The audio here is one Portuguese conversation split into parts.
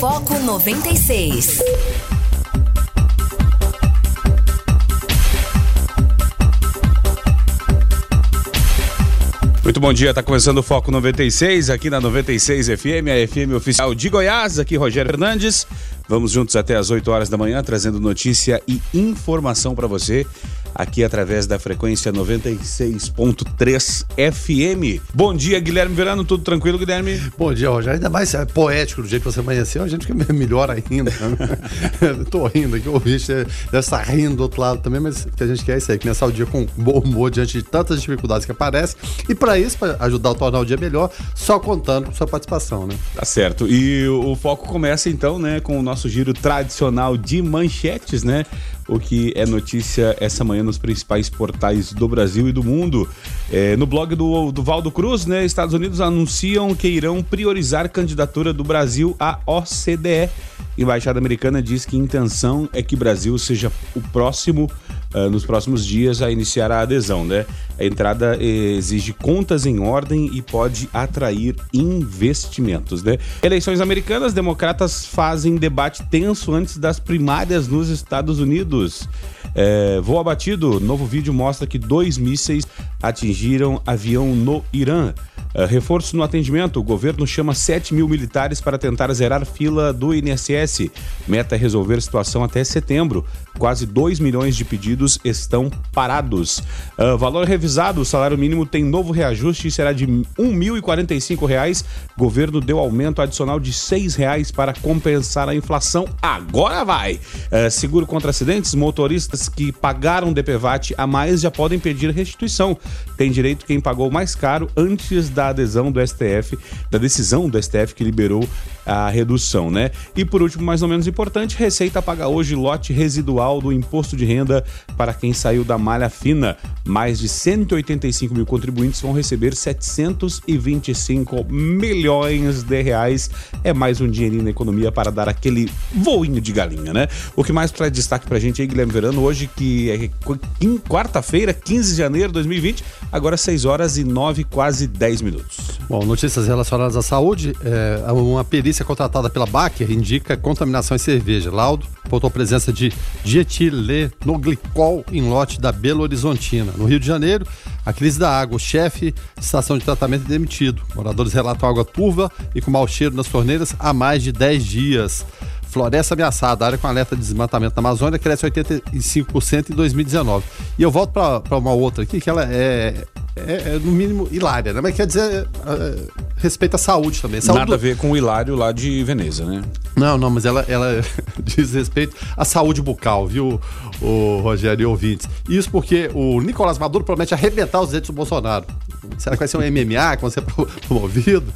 Foco 96. Muito bom dia, tá começando o Foco 96 aqui na 96 FM, a FM oficial de Goiás, aqui Rogério Fernandes. Vamos juntos até as 8 horas da manhã trazendo notícia e informação para você aqui através da frequência 96.3 FM. Bom dia, Guilherme Verano, tudo tranquilo, Guilherme? Bom dia, Rogério. Ainda mais é, poético do jeito que você amanheceu, a gente fica melhor ainda. Tô rindo aqui, o bicho deve estar rindo do outro lado também, mas o que a gente quer é isso aí, começar o dia com bom humor diante de tantas dificuldades que aparecem. E para isso, para ajudar a tornar o dia melhor, só contando com sua participação, né? Tá certo. E o foco começa então, né, com o nosso giro tradicional de manchetes, né? O que é notícia essa manhã nos principais portais do Brasil e do mundo. É, no blog do, do Valdo Cruz, né, Estados Unidos anunciam que irão priorizar candidatura do Brasil à OCDE. Embaixada americana diz que intenção é que o Brasil seja o próximo, uh, nos próximos dias, a iniciar a adesão. Né? A entrada exige contas em ordem e pode atrair investimentos. Né? Eleições americanas, democratas fazem debate tenso antes das primárias nos Estados Unidos. É, voo abatido, novo vídeo mostra que dois mísseis atingiram avião no Irã. Uh, reforço no atendimento. O governo chama 7 mil militares para tentar zerar fila do INSS. Meta é resolver situação até setembro. Quase 2 milhões de pedidos estão parados. Uh, valor revisado: o salário mínimo tem novo reajuste e será de R$ 1.045. Governo deu aumento adicional de 6 reais para compensar a inflação. Agora vai! Uh, seguro contra acidentes: motoristas que pagaram DPVAT a mais já podem pedir restituição. Tem direito quem pagou mais caro antes da adesão do STF, da decisão do STF que liberou a redução, né? E por último, mais ou menos importante, Receita paga hoje lote residual do imposto de renda para quem saiu da malha fina. Mais de 185 mil contribuintes vão receber 725 milhões de reais. É mais um dinheirinho na economia para dar aquele voinho de galinha, né? O que mais traz destaque pra gente aí, Guilherme Verano, hoje que é quarta-feira, 15 de janeiro de 2020, agora 6 horas e 9, quase 10 minutos. Bom, notícias relacionadas à saúde, é, uma perícia contratada pela Baker indica contaminação em cerveja. Laudo apontou a presença de dietilenoglicol em lote da Belo Horizontina. No Rio de Janeiro, a crise da água. O chefe de estação de tratamento é demitido. Moradores relatam água turva e com mau cheiro nas torneiras há mais de 10 dias. Floresta ameaçada, área com alerta de desmatamento na Amazônia cresce 85% em 2019. E eu volto para uma outra aqui, que ela é, é, é, no mínimo hilária, né? Mas quer dizer, é, é, respeita a saúde também. Saúde Nada a ver com o hilário lá de Veneza, né? Não, não, mas ela, ela diz respeito à saúde bucal, viu, o Rogério e ouvintes. Isso porque o Nicolás Maduro promete arrebentar os dentes do Bolsonaro. Será que vai ser um MMA que vai ser promovido?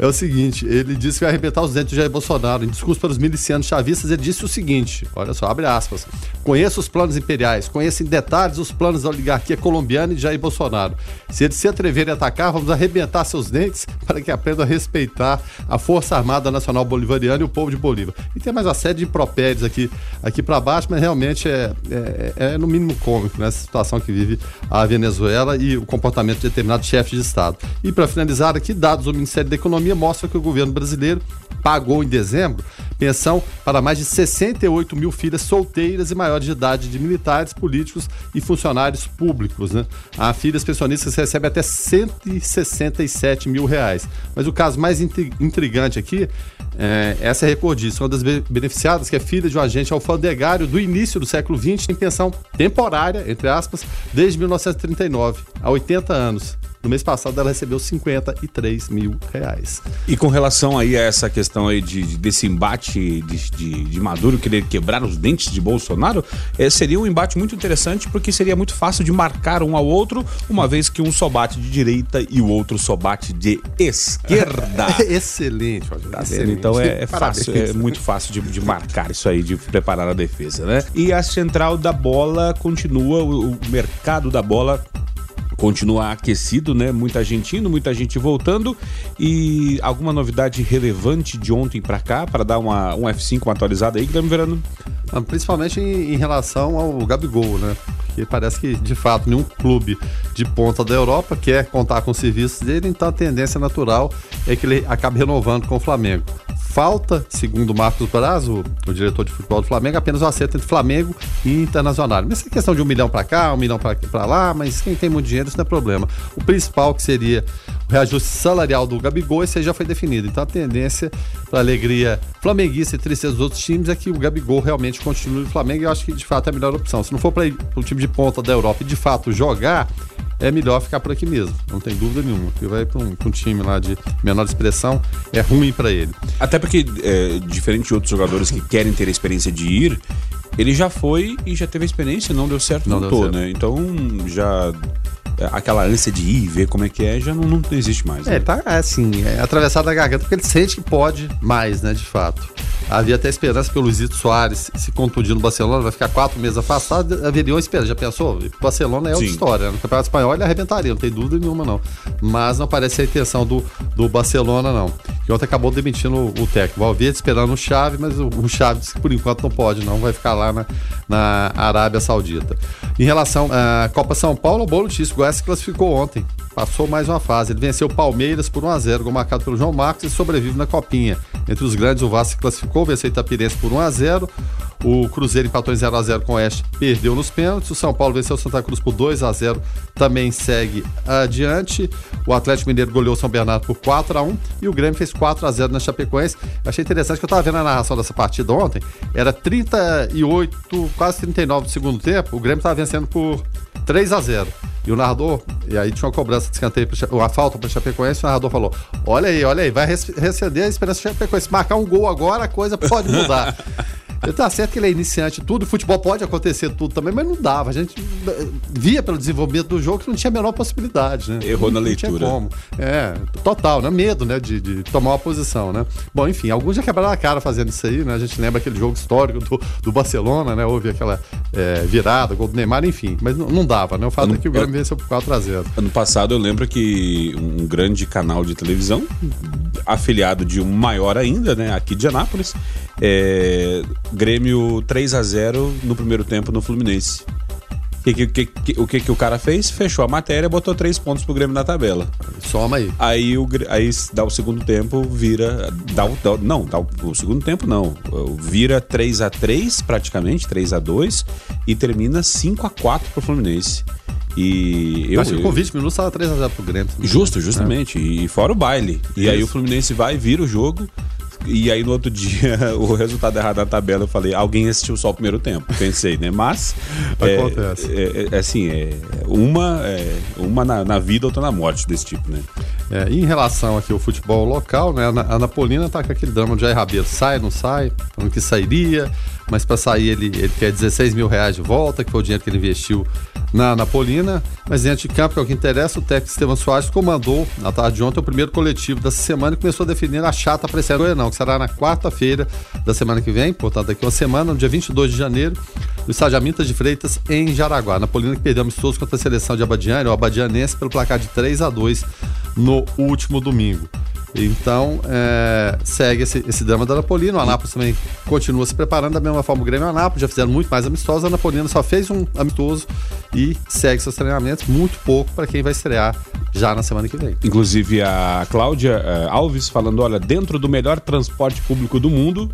É o seguinte, ele disse que vai arrebentar os dentes de Jair Bolsonaro. Em discurso para os milicianos chavistas, ele disse o seguinte, olha só, abre aspas. Conheço os planos imperiais, conheço em detalhes os planos da oligarquia colombiana e de Jair Bolsonaro. Se eles se atreverem a atacar, vamos arrebentar seus dentes para que aprendam a respeitar a Força Armada Nacional Bolivariana e o povo de Bolívar. E tem mais uma série de impropérios aqui, aqui para baixo, mas realmente é, é, é, no mínimo cômico né, situação que vive a Venezuela e o comportamento de determinados chefes de Estado. E para finalizar aqui, dados do Ministério da Economia mostram que o governo brasileiro pagou em dezembro pensão para mais de 68 mil filhas solteiras e maiores de idade de militares, políticos e funcionários públicos. Né? Há filhas pensionistas que recebem até 167 mil reais. Mas o caso mais intrigante aqui é, essa recordista, uma das beneficiadas, que é filha de um agente alfandegário do início do século XX, em pensão temporária, entre aspas, desde 1939, há 80 anos. No mês passado ela recebeu 53 mil reais. E com relação aí a essa questão aí de, desse embate de, de, de Maduro querer quebrar os dentes de Bolsonaro, é, seria um embate muito interessante porque seria muito fácil de marcar um ao outro, uma vez que um só bate de direita e o outro só bate de esquerda. excelente, tá excelente. Então é, é fácil, é muito fácil de, de, marcar isso aí, de preparar a defesa, né? E a central da bola continua, o, o mercado da bola continua aquecido, né? Muita gente indo, muita gente voltando. E alguma novidade relevante de ontem para cá, para dar uma, um F5 uma atualizada aí, Guilherme Verano? Ah, principalmente em, em, relação ao Gabigol, né? Porque parece que, de fato, nenhum clube de ponta da Europa quer contar com os serviços dele, então a tendência natural é que ele acabe renovando com o Flamengo falta, segundo Marcos Braz, o, o, diretor de futebol do Flamengo, apenas o acerto entre Flamengo e Internacional. Mas é questão de um milhão para cá, um milhão para lá, mas quem tem muito dinheiro, isso não é problema. O principal, que seria o reajuste salarial do Gabigol, esse aí já foi definido. Então a tendência, para alegria flamenguista e tristeza dos outros times, é que o Gabigol realmente continue no Flamengo e eu acho que de fato é a melhor opção. Se não for para o time de ponta da Europa e de fato jogar, é melhor ficar por aqui mesmo, não tem dúvida nenhuma. Porque vai para um, um, time lá de menor expressão, é ruim para ele. Até porque, é, diferente de outros jogadores que querem ter a experiência de ir, ele já foi e já teve a experiência, não deu certo, não voltou, né? Então já é, aquela ânsia de ir ver como é que é já não, não existe mais. Né? É, tá assim, é atravessado a garganta porque ele sente que pode mais, né, de fato. Havia até esperança que o Luizito Soares se contundir no Barcelona, vai ficar quatro meses afastado, haveria uma esperança. Já pensou? O Barcelona é outra Sim. história. Né? No Campeonato Espanhol ele arrebentaria, não tem dúvida nenhuma, não. Mas não parece a intenção do, do Barcelona, não. Que ontem acabou demitindo o, o técnico. Valverde esperando o Chave, mas o, o Chave disse que por enquanto não pode, não. Vai ficar lá na, na Arábia Saudita. Em relação à Copa São Paulo, o Bolo o Goiás se classificou ontem passou mais uma fase. Ele venceu o Palmeiras por 1x0, gol marcado pelo João Marcos e sobrevive na Copinha. Entre os grandes, o Vasco se classificou, venceu o Itapirense por 1x0. O Cruzeiro empatou em 0x0 com o Oeste, perdeu nos pênaltis. O São Paulo venceu o Santa Cruz por 2x0, também segue adiante. O Atlético Mineiro goleou o São Bernardo por 4x1 e o Grêmio fez 4x0 na Chapecoense. achei interessante que eu estava vendo a narração dessa partida ontem. Era 38, quase 39 do segundo tempo. O Grêmio estava vencendo por 3 a 0 e o narrador, e aí tinha uma cobrança de escanteio, uma falta para Chapecoense, o narrador falou: Olha aí, olha aí, vai receder a esperança de Chapecoense. Marcar um gol agora, a coisa pode mudar. Tá certo que ele é iniciante, tudo, futebol pode acontecer tudo também, mas não dava. A gente eh, via pelo desenvolvimento do jogo que não tinha a menor possibilidade, né? Errou não, na leitura. Não tinha como. É, total, né? Medo, né? De, de, tomar uma posição, né? Bom, enfim, alguns já quebraram a cara fazendo isso aí, né? A gente lembra aquele jogo histórico do, do Barcelona, né? Houve aquela é, virada, gol do Neymar, enfim. Mas não, não dava, né? O fato ano, é que o Grêmio venceu por 4x0. Ano passado eu lembro que um grande canal de televisão, afiliado de um maior ainda, né? Aqui de Anápolis, é, Grêmio 3 a 0 no primeiro tempo no Fluminense. Que, que, que, o que, que o cara fez? Fechou a matéria, botou três pontos pro Grêmio na tabela. Soma aí. Aí, o, aí dá o segundo tempo, vira. Dá o, dá, não, dá o, o, segundo tempo não. Vira 3 a 3 praticamente, 3 a 2 e termina 5 a 4 pro Fluminense. E eu, acho que com 20 minutos estava 3x0 pro Grêmio. Justo, justamente. É. E fora o baile. E Isso. aí o Fluminense vai, vira o jogo, e aí no outro dia, o resultado errado da tabela, eu falei, alguém assistiu só o primeiro tempo. Pensei, né? Mas. Acontece. É, é, é, assim, é uma, é, uma na, na, vida, outra na morte desse tipo, né? É, em relação aqui ao futebol local, né? A, Napolina tá com aquele drama de Jair Rabelo. Sai, não sai, falando que sairia, mas para sair ele, ele quer 16 mil reais de volta, que foi o dinheiro que ele investiu na Napolina, mas dentro de campo, que é o que interessa, o técnico Estevam Soares comandou na tarde de ontem o primeiro coletivo dessa semana e começou a definir a chata para esse não, que será na quarta-feira da semana que vem, portanto daqui uma semana, no dia 22 de janeiro, no estádio Amintas de Freitas, em Jaraguá. Napolina que perdeu amistoso contra a seleção de Abadiane, o Abadianense, pelo placar de 3 a 2 no último domingo. Então, é, segue esse, esse drama da Napolina. O Anápolis também continua se preparando da mesma forma o Grêmio e o Anápolis. Já fizeram muito mais amistosos. A Napolina só fez um amistoso e segue seus treinamentos. Muito pouco para quem vai estrear já na semana que vem. Inclusive a Cláudia uh, Alves falando: olha, dentro do melhor transporte público do mundo,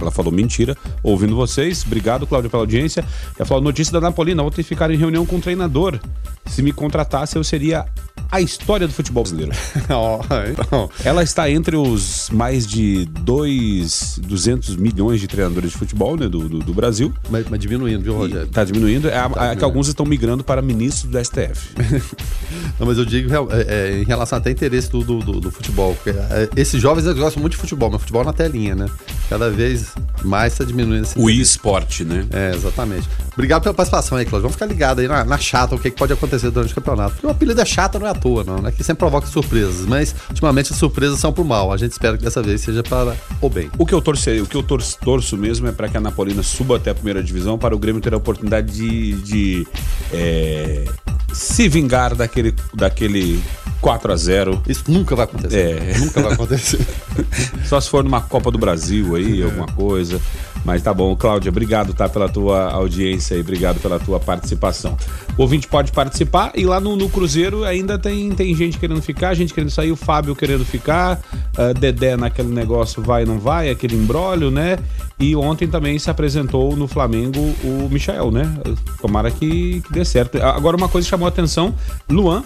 ela falou mentira, ouvindo vocês. Obrigado, Cláudia, pela audiência. Ela falou notícia da Napolina. Ontem ficaram em reunião com o treinador. Se me contratasse, eu seria a história do futebol brasileiro. oh, então. Ela está entre os mais de dois, 200 milhões de treinadores de futebol né, do, do, do Brasil. Mas, mas, diminuindo, viu, Rogério? Está diminuindo. É, tá é diminuindo. que alguns estão migrando para ministros do STF. Não, mas eu digo é, é, em relação até interesse do, do, do, do futebol. É, esses jovens gostam muito de futebol, mas futebol na telinha, né? Cada vez mais está diminuindo esse O esporte, né? É, exatamente. Obrigado pela participação aí, Cláudio. Vamos ficar ligados aí na, na chata, o que, que pode acontecer durante o campeonato. Porque o apelido é chata, não é toa, não, né? Que sempre provoca surpresas. Mas, ultimamente, as surpresas são pro mal. A gente espera que dessa vez seja para o bem. O que eu torcei, o que eu torço, torço mesmo é para que a Napolina suba até a primeira divisão, para o Grêmio ter a oportunidade de, de é, se vingar daquele, daquele 4 a 0 Isso nunca vai acontecer. É. Nunca vai acontecer. Só se for numa Copa do Brasil aí, alguma coisa. Mas tá bom, Cláudia, obrigado tá, pela tua audiência e obrigado pela tua participação. O ouvinte pode participar e lá no, no Cruzeiro ainda tem, tem gente querendo ficar, gente querendo sair, o Fábio querendo ficar, uh, Dedé naquele negócio vai não vai, aquele embrólio, né? E ontem também se apresentou no Flamengo o Michael, né? Tomara que, que dê certo. Agora uma coisa chamou a atenção, Luan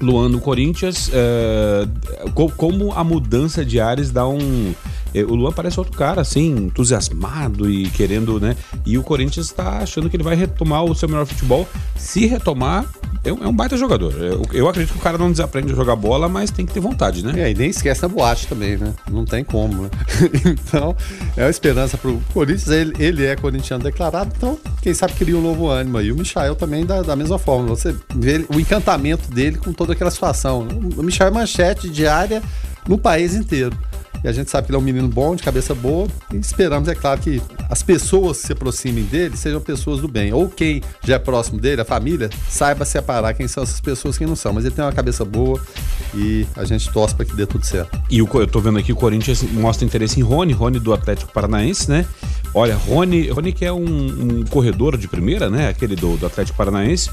Luan no Corinthians, é, como a mudança de ares dá um. É, o Luan parece outro cara, assim, entusiasmado e querendo, né? E o Corinthians está achando que ele vai retomar o seu melhor futebol. Se retomar, é um, é baita jogador. Eu, eu, acredito que o cara não desaprende a jogar bola, mas tem que ter vontade, né? É, e nem esquece a boate também, né? Não tem como, né? então, é uma esperança pro Corinthians. Ele, ele é corintiano declarado, então, quem sabe cria um novo ânimo. E o Michael também da, da mesma forma. Você vê o encantamento dele com toda aquela situação. O Michael é manchete diária no país inteiro. E a gente sabe que ele é um menino bom, de cabeça boa. E esperamos, é claro, que as pessoas que se aproximem dele sejam pessoas do bem. Ou quem já é próximo dele, a família, saiba separar quem são essas pessoas e quem não são. Mas ele tem uma cabeça boa e a gente torce para que dê tudo certo. E o, eu tô vendo aqui o Corinthians mostra interesse em Rony, Rony do Atlético Paranaense, né? Olha, Rony, Rony que é um, um corredor de primeira, né? Aquele do, do Atlético Paranaense.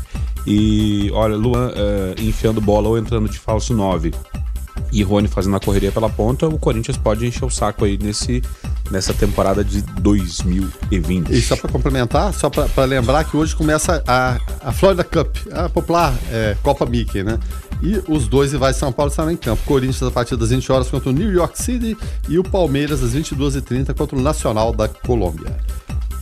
E olha, Luan uh, enfiando bola ou entrando de falso 9 e Rony fazendo a correria pela ponta, o Corinthians pode encher o saco aí nesse, nessa temporada de 2020. E só para complementar, só para lembrar que hoje começa a, a Florida Cup, a popular é, Copa Mickey, né? E os dois rivais de São Paulo estarão em campo. Corinthians a partir das 20 horas contra o New York City e o Palmeiras às 22h30 contra o Nacional da Colômbia.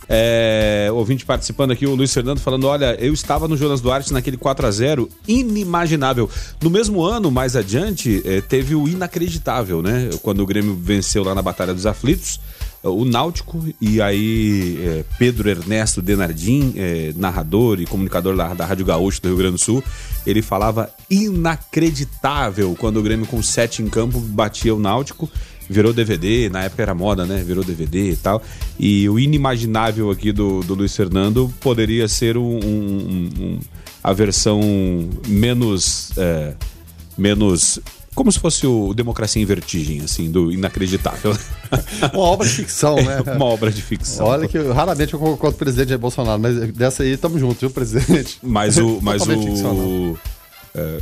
É, ouvinte participando aqui, o Luiz Fernando falando: olha, eu estava no Jonas Duarte naquele 4 a 0 inimaginável. No mesmo ano, mais adiante, é, teve o inacreditável, né? Quando o Grêmio venceu lá na Batalha dos Aflitos, o Náutico, e aí é, Pedro Ernesto Denardim, é, narrador e comunicador da, da Rádio Gaúcho do Rio Grande do Sul, ele falava inacreditável quando o Grêmio com sete em campo batia o Náutico virou DVD, na época era moda, né? Virou DVD e tal. E o inimaginável aqui do, do Luiz Fernando poderia ser um, um, um a versão menos. É, menos. Como se fosse o Democracia em Vertigem, assim, do inacreditável. Uma obra de ficção, né? Uma obra de ficção. Olha que raramente eu concordo com o presidente Bolsonaro, mas dessa aí estamos juntos, viu, presidente? Mas o. Mas o é,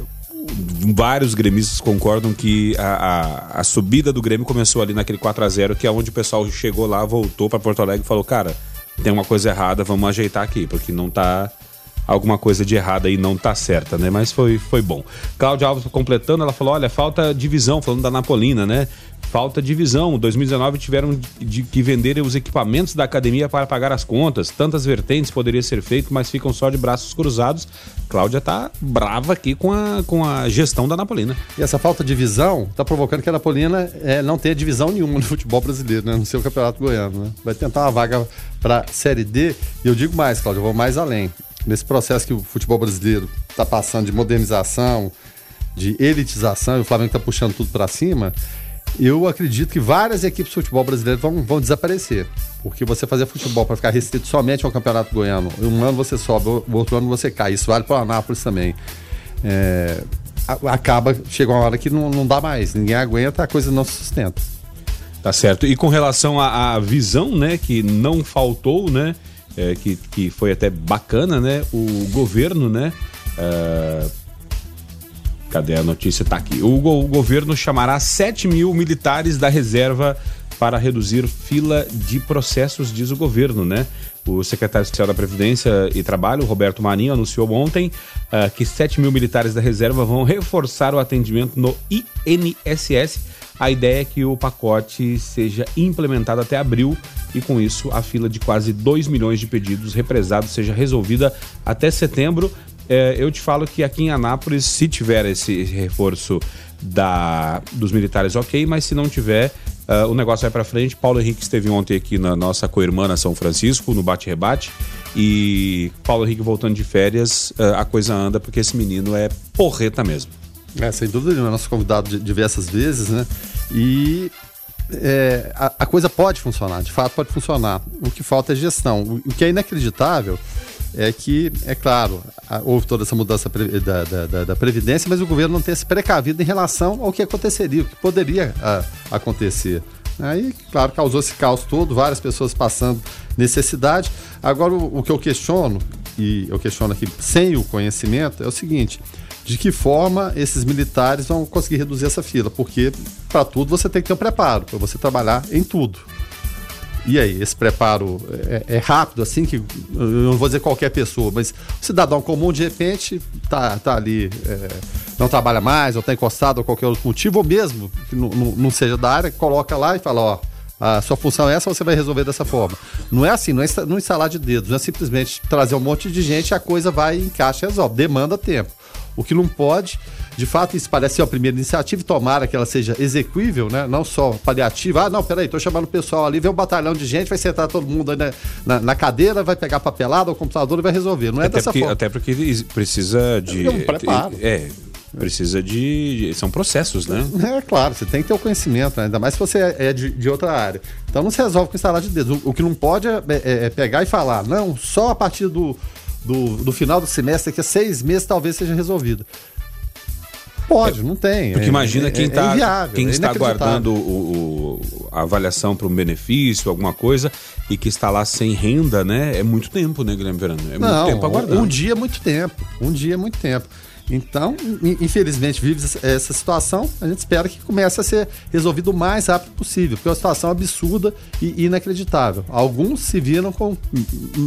vários gremistas concordam que a, a, a, subida do Grêmio começou ali naquele 4 a 0 que é onde o pessoal chegou lá, voltou para Porto Alegre e falou: cara, tem uma coisa errada, vamos ajeitar aqui, porque não tá. Alguma coisa de errada aí não tá certa, né? Mas foi, foi bom. Cláudia Alves completando, ela falou: olha, falta divisão, falando da Napolina, né? falta de visão. 2019 tiveram de que vender os equipamentos da academia para pagar as contas. Tantas vertentes poderia ser feito, mas ficam só de braços cruzados. Cláudia tá brava aqui com a, com a gestão da Napolina. E essa falta de visão tá provocando que a Napolina é, não tenha divisão nenhuma no futebol brasileiro, né? No seu campeonato goiano, né? Vai tentar uma vaga para Série D. E eu digo mais, Cláudia, eu vou mais além. Nesse processo que o futebol brasileiro está passando de modernização, de elitização, e o Flamengo está puxando tudo para cima, eu acredito que várias equipes de futebol brasileiro vão, vão desaparecer. Porque você fazer futebol para ficar restrito somente ao Campeonato Goiano, um ano você sobe, o outro ano você cai. Isso vale para o Anápolis também. É, acaba, chega uma hora que não, não dá mais, ninguém aguenta, a coisa não se sustenta. Tá certo. E com relação à, à visão, né, que não faltou, né, é, que, que foi até bacana, né, o governo, né, é, Cadê a notícia? Tá aqui. O, o governo chamará 7 mil militares da reserva para reduzir fila de processos, diz o governo, né? O secretário especial da Previdência e Trabalho, Roberto Marinho, anunciou ontem uh, que 7 mil militares da reserva vão reforçar o atendimento no INSS. A ideia é que o pacote seja implementado até abril e, com isso, a fila de quase 2 milhões de pedidos represados seja resolvida até setembro é, eu te falo que aqui em Anápolis, se tiver esse reforço da, dos militares, ok, mas se não tiver, uh, o negócio vai para frente. Paulo Henrique esteve ontem aqui na nossa co-irmã São Francisco, no bate-rebate, e Paulo Henrique voltando de férias, uh, a coisa anda, porque esse menino é porreta mesmo. É, sem dúvida nenhuma, nosso convidado diversas vezes, né? E é, a, a, coisa pode funcionar, de fato pode funcionar. O que falta é gestão. O, o que é inacreditável é que, é claro, houve toda essa mudança da, da, da, Previdência, mas o governo não tem se precavido em relação ao que aconteceria, o que poderia a, acontecer. Aí, claro, causou esse caos todo, várias pessoas passando necessidade. Agora, o, o que eu questiono, e eu questiono aqui sem o conhecimento, é o seguinte: de que forma esses militares vão conseguir reduzir essa fila? Porque para tudo você tem que ter um preparo, para você trabalhar em tudo. E aí, esse preparo é, é, rápido, assim, que eu não vou dizer qualquer pessoa, mas o cidadão comum, de repente, tá, tá ali, é, não trabalha mais, ou está encostado, ou qualquer outro motivo, ou mesmo que não, não, não seja da área, coloca lá e fala, ó, a sua função é essa, você vai resolver dessa forma. Não é assim, não é não instalar de dedos, não é simplesmente trazer um monte de gente e a coisa vai, encaixa e resolve. Demanda tempo. O que não pode, de fato, isso parece ser a primeira iniciativa e tomara que ela seja execuível, né? Não só paliativa. Ah, não, peraí, tô chamando o pessoal ali, vem um batalhão de gente, vai sentar todo mundo aí na, na, na cadeira, vai pegar papelada, o computador e vai resolver. Não é até dessa porque, forma. Até porque precisa de. É um preparo. É. Precisa de. São processos, né? É claro, você tem que ter o conhecimento, né? ainda mais se você é, é de, de, outra área. Então não se resolve com instalar de dedos. O, o que não pode é, é, é, pegar e falar, não, só a partir do, do, do final do semestre, que é seis meses, talvez seja resolvido. Pode, é, não tem. Porque é, imagina quem, é, tá, inviável, quem está aguardando o, o, a avaliação para um benefício, alguma coisa, e que está lá sem renda, né? É muito tempo, né, Guilherme Verano? É não, muito tempo aguardando. Um dia é muito tempo. Um dia é muito tempo. Então, infelizmente, vive essa situação. A gente espera que comece a ser resolvido o mais rápido possível, porque é uma situação absurda e inacreditável. Alguns se viram com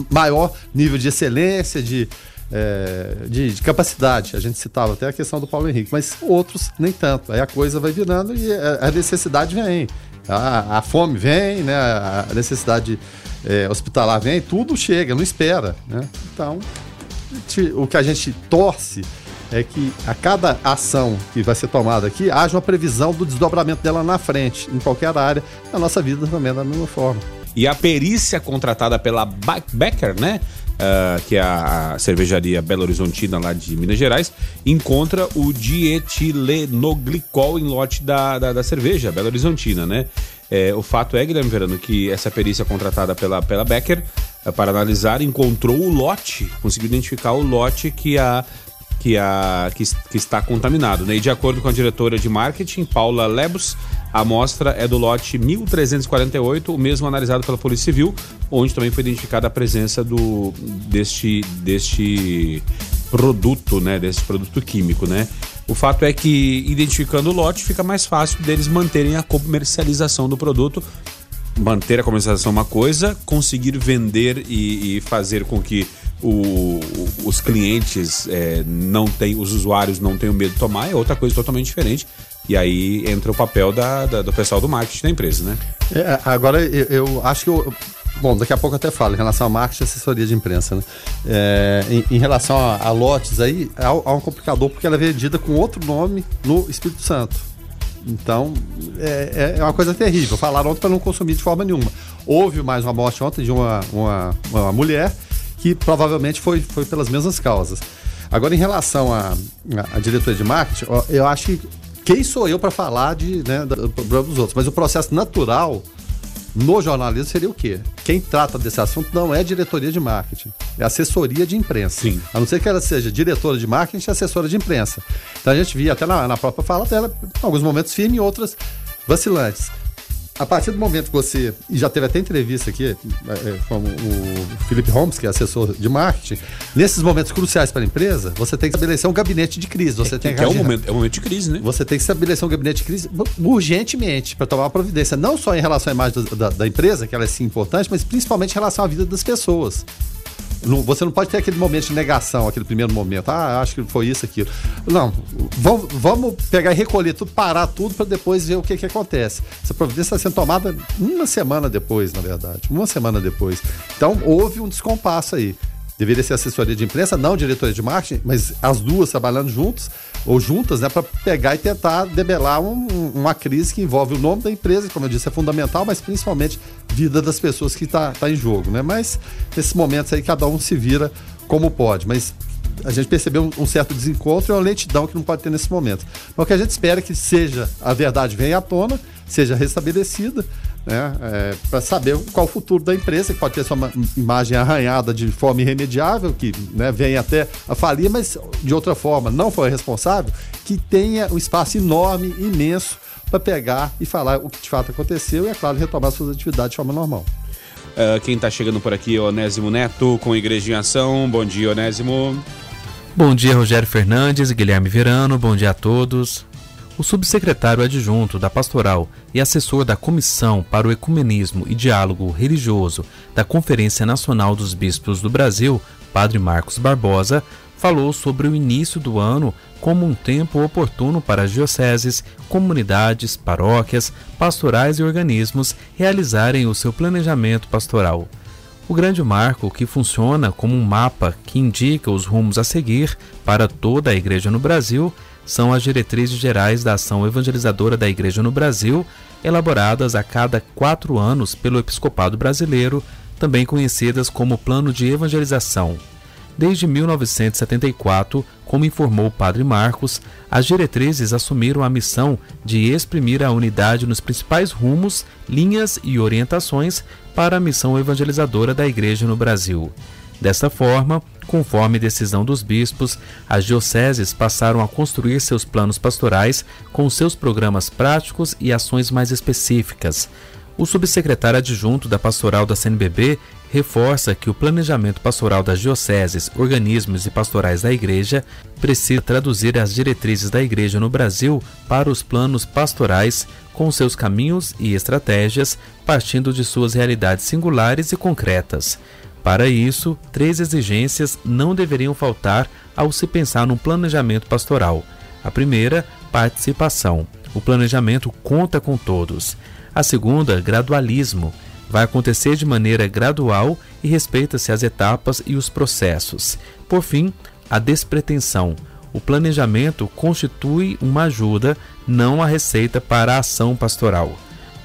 maior nível de excelência, de, é, de, de, capacidade. A gente citava até a questão do Paulo Henrique, mas outros nem tanto. Aí a coisa vai virando e a necessidade vem. A, a fome vem, né? a necessidade é, hospitalar vem, tudo chega, não espera. Né? Então, o que a gente torce é que a cada ação que vai ser tomada aqui, haja uma previsão do desdobramento dela na frente, em qualquer área. A nossa vida também é da mesma forma. E a perícia contratada pela Becker, né? Uh, que é a cervejaria Belo Horizontina lá de Minas Gerais, encontra o dietilenoglicol em lote da, da, da cerveja Belo Horizontina, né? É, o fato é, Guilherme Verano, que essa perícia contratada pela, pela Becker uh, para analisar encontrou o lote, conseguiu identificar o lote que a que, a, que, que, está contaminado. Né? E de acordo com a diretora de marketing, Paula Lebus, a amostra é do lote 1348, o mesmo analisado pela Polícia Civil, onde também foi identificada a presença do, deste, deste produto, né? desse produto químico. Né? O fato é que, identificando o lote, fica mais fácil deles manterem a comercialização do produto manter a comercialização é uma coisa, conseguir vender e, e fazer com que o, os clientes é, não têm, os usuários não tenham medo de tomar, é outra coisa totalmente diferente. E aí entra o papel da, da do pessoal do marketing da empresa, né? É, agora, eu, eu, acho que eu, Bom, daqui a pouco eu até falo em relação a marketing e assessoria de imprensa, né? É, em, em, relação a, a, lotes aí, há, há, um complicador porque ela é vendida com outro nome no Espírito Santo. Então, é, é uma coisa terrível. Falaram ontem para não consumir de forma nenhuma. Houve mais uma morte ontem de uma, uma, uma mulher que provavelmente foi, foi pelas mesmas causas. Agora, em relação à diretoria de marketing, eu acho que quem sou eu para falar de, né, do problema dos outros? Mas o processo natural no jornalismo seria o quê? Quem trata desse assunto não é diretoria de marketing, é assessoria de imprensa. Sim. A não ser que ela seja diretora de marketing e assessora de imprensa. Então a gente via até na, na própria fala dela, em alguns momentos firme e outras vacilantes a partir do momento que você. E já teve até entrevista aqui é, é, com o Felipe Holmes, que é assessor de marketing. Nesses momentos cruciais para a empresa, você tem que estabelecer um gabinete de crise. Você é, tem que, que é, um momento, é um momento de crise, né? Você tem que estabelecer um gabinete de crise urgentemente para tomar uma providência, não só em relação à imagem da, da, da empresa, que ela é sim importante, mas principalmente em relação à vida das pessoas. Não, você não pode ter aquele momento de negação, aquele primeiro momento. Ah, acho que foi isso, aquilo. Não. Vamos, vamos pegar e recolher tudo, parar tudo para depois ver o que, que acontece. Essa providência está sendo tomada uma semana depois, na verdade. Uma semana depois. Então, houve um descompasso aí deveria ser assessoria de imprensa, não diretoria de marketing, mas as duas trabalhando juntos ou juntas, né, para pegar e tentar debelar um, uma crise que envolve o nome da empresa, que, como eu disse, é fundamental, mas principalmente vida das pessoas que está tá em jogo, né? Mas nesses momentos aí cada um se vira como pode, mas a gente percebeu um, certo desencontro e uma lentidão que não pode ter nesse momento. Mas o que a gente espera é que seja a verdade venha à tona, seja restabelecida, né, é, para saber qual o futuro da empresa, que pode ter sua imagem arranhada de forma irremediável, que né, vem até a falir, mas de outra forma não foi responsável, que tenha um espaço enorme, imenso, para pegar e falar o que de fato aconteceu e, é claro, retomar suas atividades de forma normal. Uh, quem está chegando por aqui é Onésimo Neto, com Igreja em Ação. Bom dia, Onésimo. Bom dia, Rogério Fernandes e Guilherme Verano. Bom dia a todos. O subsecretário adjunto da Pastoral e assessor da Comissão para o Ecumenismo e Diálogo Religioso da Conferência Nacional dos Bispos do Brasil, Padre Marcos Barbosa, falou sobre o início do ano como um tempo oportuno para as dioceses, comunidades, paróquias, pastorais e organismos realizarem o seu planejamento pastoral. O grande marco, que funciona como um mapa que indica os rumos a seguir para toda a Igreja no Brasil, são as diretrizes gerais da ação evangelizadora da Igreja no Brasil, elaboradas a cada quatro anos pelo Episcopado Brasileiro, também conhecidas como Plano de Evangelização. Desde 1974, como informou o Padre Marcos, as diretrizes assumiram a missão de exprimir a unidade nos principais rumos, linhas e orientações para a missão evangelizadora da Igreja no Brasil. Desta forma, conforme decisão dos bispos, as dioceses passaram a construir seus planos pastorais com seus programas práticos e ações mais específicas. O subsecretário adjunto da Pastoral da CNBB reforça que o planejamento pastoral das dioceses, organismos e pastorais da Igreja precisa traduzir as diretrizes da Igreja no Brasil para os planos pastorais, com seus caminhos e estratégias, partindo de suas realidades singulares e concretas. Para isso, três exigências não deveriam faltar ao se pensar num planejamento pastoral. A primeira, participação. O planejamento conta com todos. A segunda, gradualismo. Vai acontecer de maneira gradual e respeita-se as etapas e os processos. Por fim, a despretensão. O planejamento constitui uma ajuda, não a receita para a ação pastoral.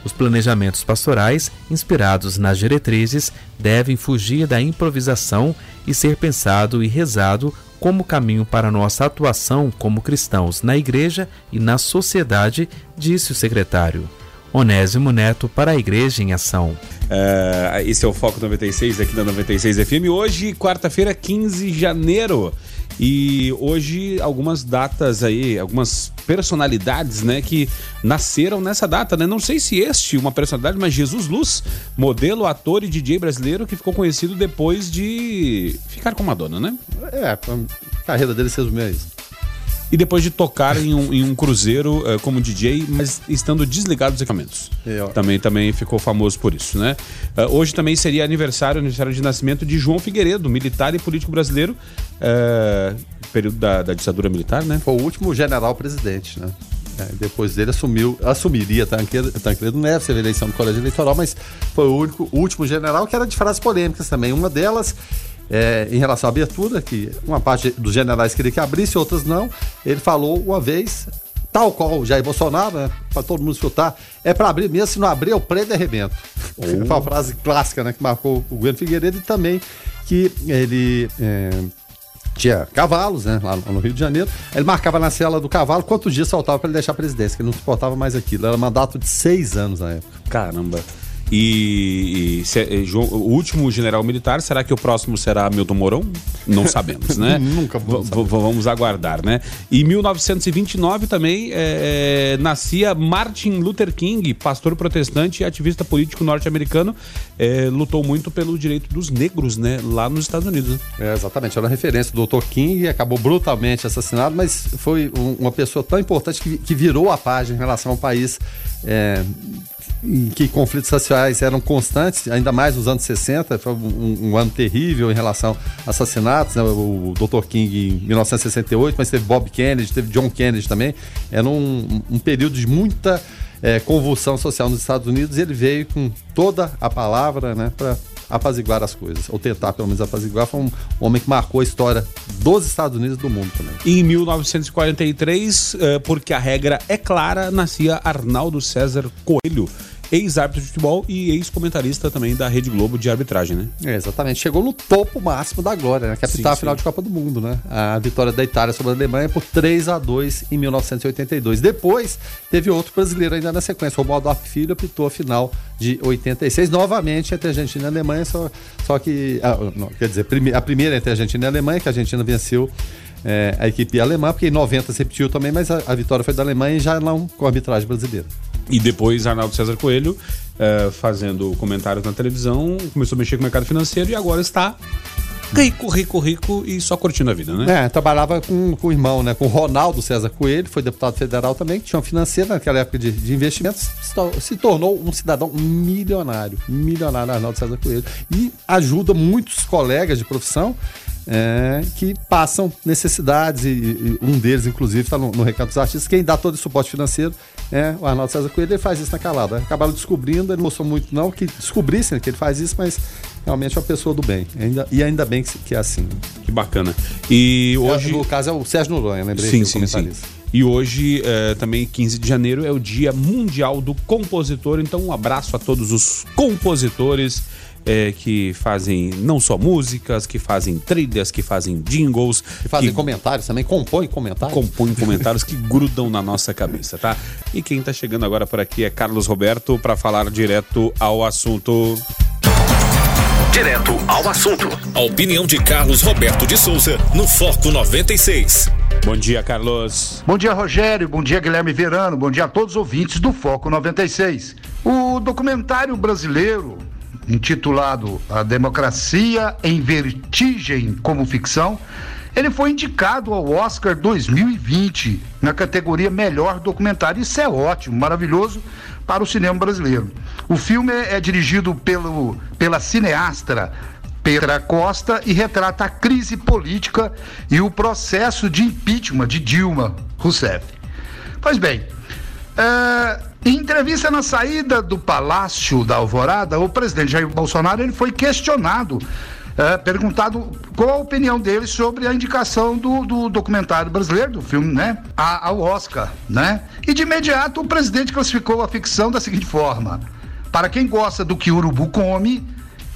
Os planejamentos pastorais, inspirados nas diretrizes, devem fugir da improvisação e ser pensado e rezado como caminho para nossa atuação como cristãos na igreja e na sociedade, disse o secretário. Onésimo Neto para a Igreja em Ação. Uh, esse é o Foco 96 aqui da 96 FM. Hoje, quarta-feira, 15 de janeiro. E hoje algumas datas aí, algumas personalidades, né, que nasceram nessa data, né? Não sei se este uma personalidade, mas Jesus Luz, modelo, ator e DJ brasileiro que ficou conhecido depois de ficar com Madonna, né? É, a carreira dele se resumiu a isso e depois de tocar em um, em um cruzeiro uh, como DJ, mas estando desligado dos equipamentos. Também, também ficou famoso por isso, né? Uh, hoje também seria aniversário, aniversário de nascimento de João Figueiredo, militar e político brasileiro, uh, período da, da ditadura militar, né? Foi o último general presidente, né? É, depois dele assumiu, assumiria Tancredo, Tancredo Neves, teve eleição no colégio eleitoral, mas foi o, único, o último general que era de frases polêmicas também. Uma delas é, em relação à abertura, que uma parte dos generais queria que abrisse, outras não. Ele falou uma vez, tal qual Jair Bolsonaro, né, para todo mundo escutar, é para abrir mesmo, se não abrir, eu prendo e arrebento. Oh. Foi uma frase clássica né, que marcou o governo Figueiredo e também que ele. É, tinha cavalos, né, lá no Rio de Janeiro. Ele marcava na cela do cavalo quantos dias faltava para ele deixar a presidência, que ele não suportava mais aquilo. Era mandato de seis anos na época. Caramba. E, e se, é, João, o último general militar, será que o próximo será Milton Mourão? Não sabemos, né? Nunca vamos, vamos aguardar, né? Em 1929 também é, é, nascia Martin Luther King, pastor protestante e ativista político norte-americano, é, lutou muito pelo direito dos negros, né? Lá nos Estados Unidos. Né? É, exatamente, era referência do Dr. King, acabou brutalmente assassinado, mas foi um, uma pessoa tão importante que, que virou a página em relação ao país é, em que conflitos sociais eram constantes, ainda mais nos anos 60, foi um, um ano terrível em relação a assassinatos, né? o, o Dr. King em 1968, mas teve Bob Kennedy, teve John Kennedy também, era um, um período de muita é, convulsão social nos Estados Unidos e ele veio com toda a palavra né, para apaziguar as coisas, ou tentar pelo menos apaziguar, foi um homem que marcou a história dos Estados Unidos e do mundo também. Em 1943, eh, porque a regra é clara, nascia Arnaldo César Coelho, ex-árbitro de futebol e ex-comentarista também da Rede Globo de arbitragem, né? É, exatamente. Chegou no topo máximo da glória, né? Que é Sim, final sim. de Copa do Mundo, né? A vitória da Itália sobre a Alemanha por 3 a 2 em 1982. Depois, teve outro brasileiro ainda na sequência. O Romualdo Filho apitou a final de 86, novamente entre Argentina e Alemanha, só, só que. ah, não, quer dizer, a primeira entre Argentina e Alemanha, que a Argentina venceu é, a equipe alemã, porque em 90 se repetiu também, mas a, a vitória foi da Alemanha e já não com a arbitragem brasileira. E depois Arnaldo César Coelho, eh, fazendo comentários na televisão, começou a mexer com o mercado financeiro e agora está rico, rico, rico e só curtindo a vida, né? É, trabalhava com, com o irmão, né? Com o Ronaldo César Coelho, foi deputado federal também, que tinha uma financeira naquela época de, de investimentos, se, se tornou um cidadão milionário. Milionário, Arnaldo César Coelho. E ajuda muitos colegas de profissão é, que passam necessidades, e, e um deles, inclusive, está no, no Recado dos Artistas. Quem dá todo o suporte financeiro é o Arnaldo César Coelho, ele faz isso na calada. Acabaram descobrindo, ele mostrou muito, não que descobrissem que ele faz isso, mas realmente é uma pessoa do bem. Ainda, e ainda bem que, que é assim. Que bacana. E hoje. No caso é o Sérgio Noronha, lembrei Sim, sim, sim. E hoje, eh, também 15 de janeiro, é o Dia Mundial do Compositor. Então, um abraço a todos os compositores eh, que fazem não só músicas, que fazem trilhas, que fazem jingles, E fazem que comentários também, compõem comentários. compõem comentários que grudam na nossa cabeça, tá? E quem tá chegando agora por aqui é Carlos Roberto para falar direto ao assunto. Direto ao assunto. A opinião de Carlos Roberto de Souza no Foco 96. Bom dia, Carlos. Bom dia, Rogério. Bom dia, Guilherme Verano. Bom dia a todos os ouvintes do Foco 96. O documentário brasileiro, intitulado A Democracia em Vertigem como Ficção, ele foi indicado ao Oscar 2020 na categoria Melhor Documentário. Isso é ótimo, maravilhoso para o cinema brasileiro. O filme é, dirigido pelo, pela cineasta Petra Costa e retrata a crise política e o processo de impeachment de Dilma Rousseff. Pois bem, é, em entrevista na saída do Palácio da Alvorada, o presidente Jair Bolsonaro ele foi questionado, é, perguntado qual a opinião dele sobre a indicação do, do documentário brasileiro, do filme, né, a- ao Oscar, né? E de imediato o presidente classificou a ficção da seguinte forma: para quem gosta do que o urubu come,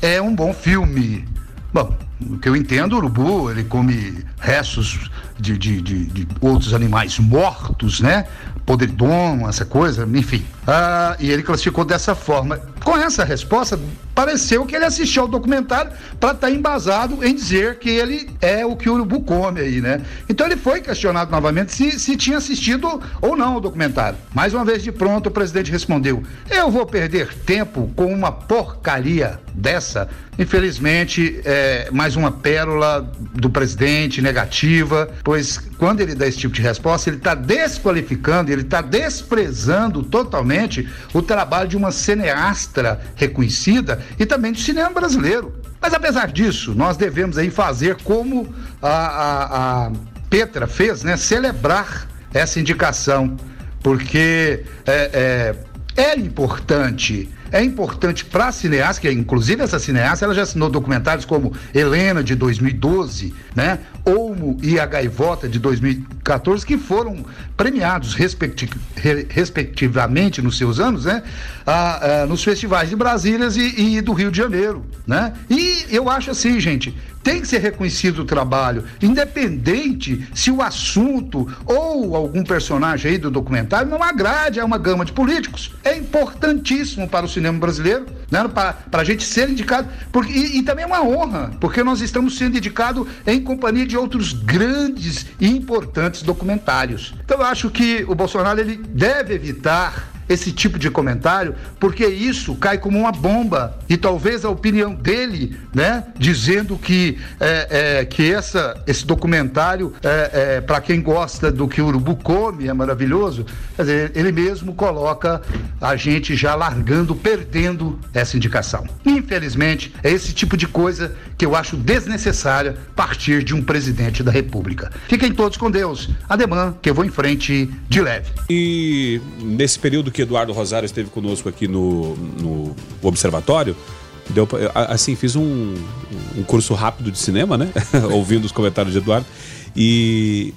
é um bom filme. Bom, o que eu entendo, o urubu, ele come restos de, de, de, de outros animais mortos, né? Podridom, essa coisa, enfim. Ah, e ele classificou dessa forma. Com essa resposta, pareceu que ele assistiu ao documentário para estar embasado em dizer que ele é o que o urubu come aí, né? Então ele foi questionado novamente se, se tinha assistido ou não o documentário. Mais uma vez de pronto, o presidente respondeu: Eu vou perder tempo com uma porcaria dessa? Infelizmente, é mais uma pérola do presidente negativa, pois quando ele dá esse tipo de resposta, ele está desqualificando, ele está desprezando totalmente o trabalho de uma cineasta reconhecida e também do cinema brasileiro. Mas apesar disso, nós devemos aí fazer como a, a, a Petra fez, né? Celebrar essa indicação, porque é, é, é importante. É importante para cineasta, que inclusive essa cineasta, ela já assinou documentários como Helena, de 2012, né? Olmo e a Gaivota, de 2014, que foram premiados respecti re- respectivamente nos seus anos, né? Ah, ah, nos festivais de Brasília e, e do Rio de Janeiro, né? E eu acho assim, gente, tem que ser reconhecido o trabalho, independente se o assunto ou algum personagem aí do documentário não agrade a uma gama de políticos. É importantíssimo para o cinema brasileiro, né? para, a gente ser indicado, porque, e, e também é uma honra, porque nós estamos sendo indicados em companhia de outros grandes e importantes documentários. Então eu acho que o Bolsonaro ele deve evitar esse tipo de comentário, porque isso cai como uma bomba. E talvez a opinião dele, né, dizendo que, é, é, que essa, esse documentário, é, é, para quem gosta do que o urubu come, é maravilhoso, dizer, ele mesmo coloca a gente já largando, perdendo essa indicação. Infelizmente, é esse tipo de coisa que eu acho desnecessária partir de um presidente da República. Fiquem todos com Deus. Ademã, que eu vou em frente de leve. E nesse período que Eduardo Rosário esteve conosco aqui no, no Observatório, deu, pra- assim, fiz um, um curso rápido de cinema, né? Ouvindo os comentários de Eduardo. E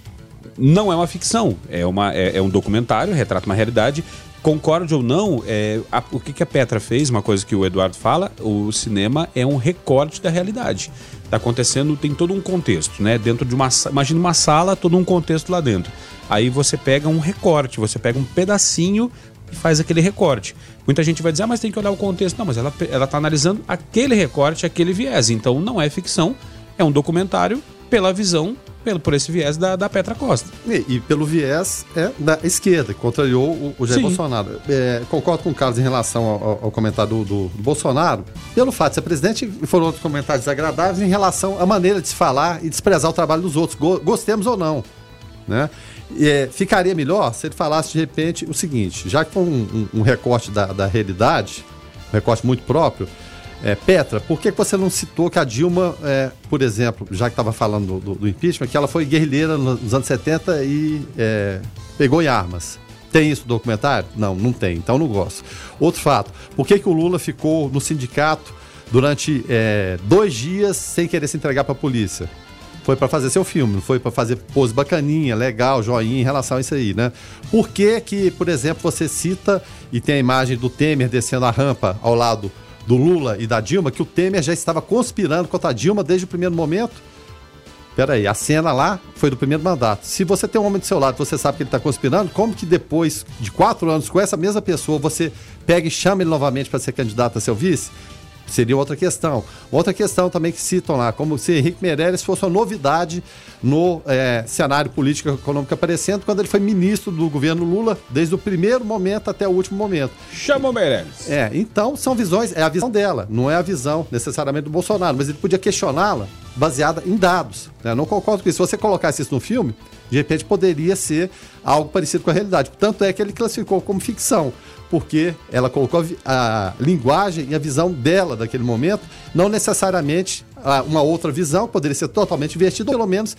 não é uma ficção, é, uma, é, é um documentário, retrata uma realidade concorde ou não, é, a, o que, que a Petra fez, uma coisa que o Eduardo fala, o cinema é um recorte da realidade. Está acontecendo, tem todo um contexto, né? Dentro de uma imagina uma sala, todo um contexto lá dentro. Aí você pega um recorte, você pega um pedacinho e faz aquele recorte. Muita gente vai dizer, ah, mas tem que olhar o contexto. Não, mas ela está analisando aquele recorte, aquele viés. Então não é ficção, é um documentário pela visão pelo, por esse viés da, da Petra Costa. E, e pelo viés é, da esquerda, que contrariou o, o Jair Sim. Bolsonaro. É, concordo com o Carlos em relação ao, ao comentário do, do, do, Bolsonaro, pelo fato de ser presidente, foram outros comentários desagradáveis em relação à maneira de se falar e desprezar o trabalho dos outros, gostemos ou não. Né? É, ficaria melhor se ele falasse de repente o seguinte: já que foi um, um, um recorte da, da realidade, um recorte muito próprio, é, Petra, por que você não citou que a Dilma, é, por exemplo, já que estava falando do, do, impeachment, que ela foi guerrilheira nos anos 70 e é, pegou em armas? Tem isso no documentário? Não, não tem, então não gosto. Outro fato, por que, que o Lula ficou no sindicato durante é, dois dias sem querer se entregar para a polícia? Foi para fazer seu filme, não foi para fazer pose bacaninha, legal, joinha em relação a isso aí, né? Por que que, por exemplo, você cita e tem a imagem do Temer descendo a rampa ao lado do Lula e da Dilma, que o Temer já estava conspirando contra a Dilma desde o primeiro momento. Peraí, a cena lá foi do primeiro mandato. Se você tem um homem do seu lado você sabe que ele está conspirando, como que depois de quatro anos com essa mesma pessoa você pega e chama ele novamente para ser candidato a seu vice? Seria outra questão. Outra questão também que citam lá, como se Henrique Meirelles fosse uma novidade no é, cenário político e econômico aparecendo, quando ele foi ministro do governo Lula, desde o primeiro momento até o último momento. Chamou Meirelles. É, então são visões, é a visão dela, não é a visão necessariamente do Bolsonaro, mas ele podia questioná-la baseada em dados. Né? Não concordo com isso. Se você colocasse isso no filme, de repente poderia ser algo parecido com a realidade. Tanto é que ele classificou como ficção porque ela colocou a, linguagem e a visão dela daquele momento, não necessariamente uma outra visão, poderia ser totalmente invertida, ou pelo menos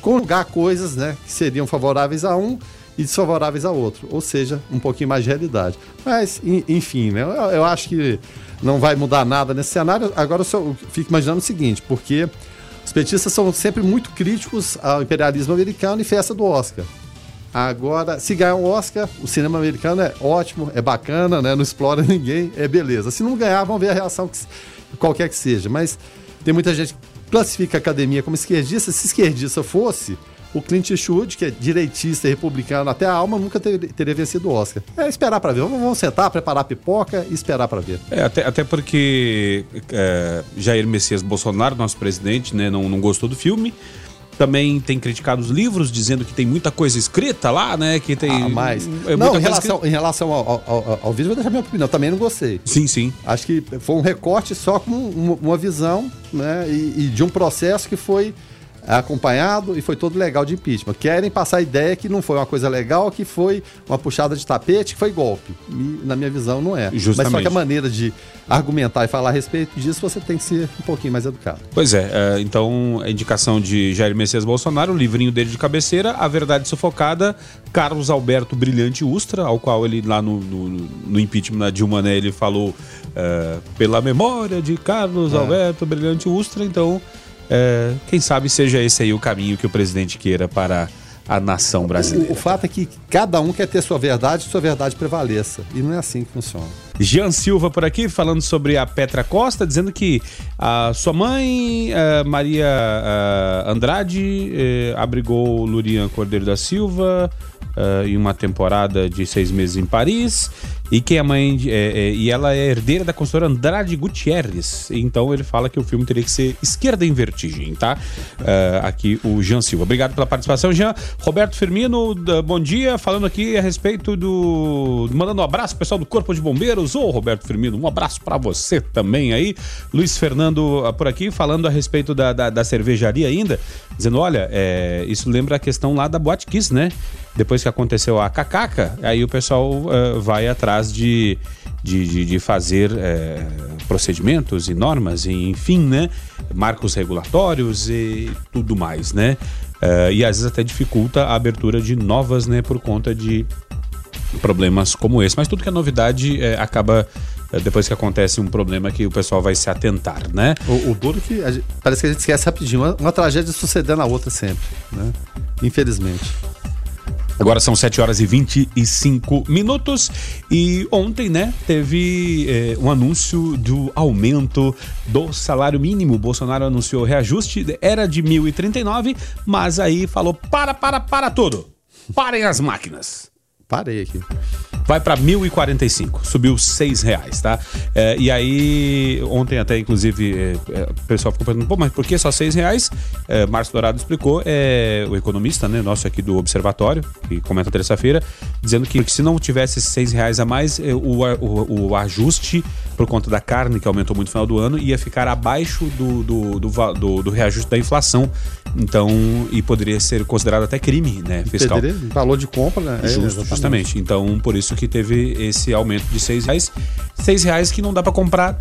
conjugar coisas né, que seriam favoráveis a um e desfavoráveis a outro, ou seja, um pouquinho mais de realidade. Mas, enfim, né, eu, acho que não vai mudar nada nesse cenário. Agora eu, só, fico imaginando o seguinte, porque os petistas são sempre muito críticos ao imperialismo americano e festa do Oscar. Agora, se ganhar um Oscar, o cinema americano é ótimo, é bacana, né? Não explora ninguém, é beleza. Se não ganhar, vamos ver a reação que, qualquer que seja. Mas tem muita gente que classifica a academia como esquerdista. Se esquerdista fosse, o Clint Eastwood, que é direitista e republicano até a alma, nunca ter, teria vencido o Oscar. É esperar para ver. Vamos, sentar, preparar pipoca e esperar para ver. É, até, até porque é, Jair Messias Bolsonaro, nosso presidente, né, não, não gostou do filme também tem criticado os livros, dizendo que tem muita coisa escrita lá, né? Que tem. Ah, mais. É não, em relação, em relação ao, ao, ao, vídeo, vou deixar minha opinião. Também não gostei. Sim, sim. Acho que foi um recorte só com uma visão, né? E, e de um processo que foi acompanhado e foi todo legal de impeachment. Querem passar a ideia que não foi uma coisa legal, que foi uma puxada de tapete, que foi golpe. E, na minha visão, não é. Justamente. Mas só que a maneira de argumentar e falar a respeito disso, você tem que ser um pouquinho mais educado. Pois é, é então a indicação de Jair Messias Bolsonaro, o livrinho dele de cabeceira, A Verdade Sufocada, Carlos Alberto Brilhante Ustra, ao qual ele lá no, no, no impeachment da Dilma, né, ele falou uh, pela memória de Carlos é. Alberto Brilhante Ustra, então é, quem sabe seja esse aí o caminho que o presidente queira para a nação brasileira. O, o, fato é que cada um quer ter sua verdade e sua verdade prevaleça. E não é assim que funciona. Jean Silva por aqui, falando sobre a Petra Costa, dizendo que a sua mãe, a Maria Andrade, eh, abrigou Lurian Cordeiro da Silva uh, em uma temporada de seis meses em Paris. E quem é a mãe. É, é, e ela é herdeira da consultora Andrade Gutierrez. Então ele fala que o filme teria que ser Esquerda em Vertigem, tá? Uh, aqui o Jean Silva. Obrigado pela participação, Jean. Roberto Firmino, bom dia. Falando aqui a respeito do. Mandando um abraço pessoal do Corpo de Bombeiros. Ô, Roberto Firmino, um abraço para você também aí. Luiz Fernando por aqui, falando a respeito da, da, da cervejaria ainda. Dizendo: olha, é, isso lembra a questão lá da Boate Kiss, né? Depois que aconteceu a cacaca, aí o pessoal uh, vai atrás de, de, de, de fazer uh, procedimentos e normas, e, enfim, né? Marcos regulatórios e tudo mais, né? Uh, e às vezes até dificulta a abertura de novas, né? Por conta de problemas como esse. Mas tudo que é novidade acaba depois que acontece um problema que o pessoal vai se atentar, né? O, o duro que parece que a gente esquece rapidinho, uma, uma tragédia sucedendo a outra sempre, né? Infelizmente. Agora são 7 horas e 25 minutos e ontem, né, teve eh, um anúncio do aumento do salário mínimo. Bolsonaro anunciou reajuste, era de 1.039, mas aí falou: para, para, para tudo. Parem as máquinas. Parei aqui. Vai para 1.045, subiu 6 reais, tá? É, e aí, ontem até, inclusive, é, é, o pessoal ficou perguntando, pô, mas por que só 6 reais? É, Márcio Dourado explicou, é o economista, né, nosso aqui do Observatório, que comenta terça-feira, dizendo que se não tivesse 6 reais a mais, é, o, o, o, ajuste por conta da carne, que aumentou muito no final do ano, ia ficar abaixo do, do, do, do, do reajuste da inflação. Então, e poderia ser considerado até crime, né, fiscal. Valor de compra, né? É, Justo, justamente. Então, por isso que teve esse aumento de seis reais. Seis reais que não dá para comprar.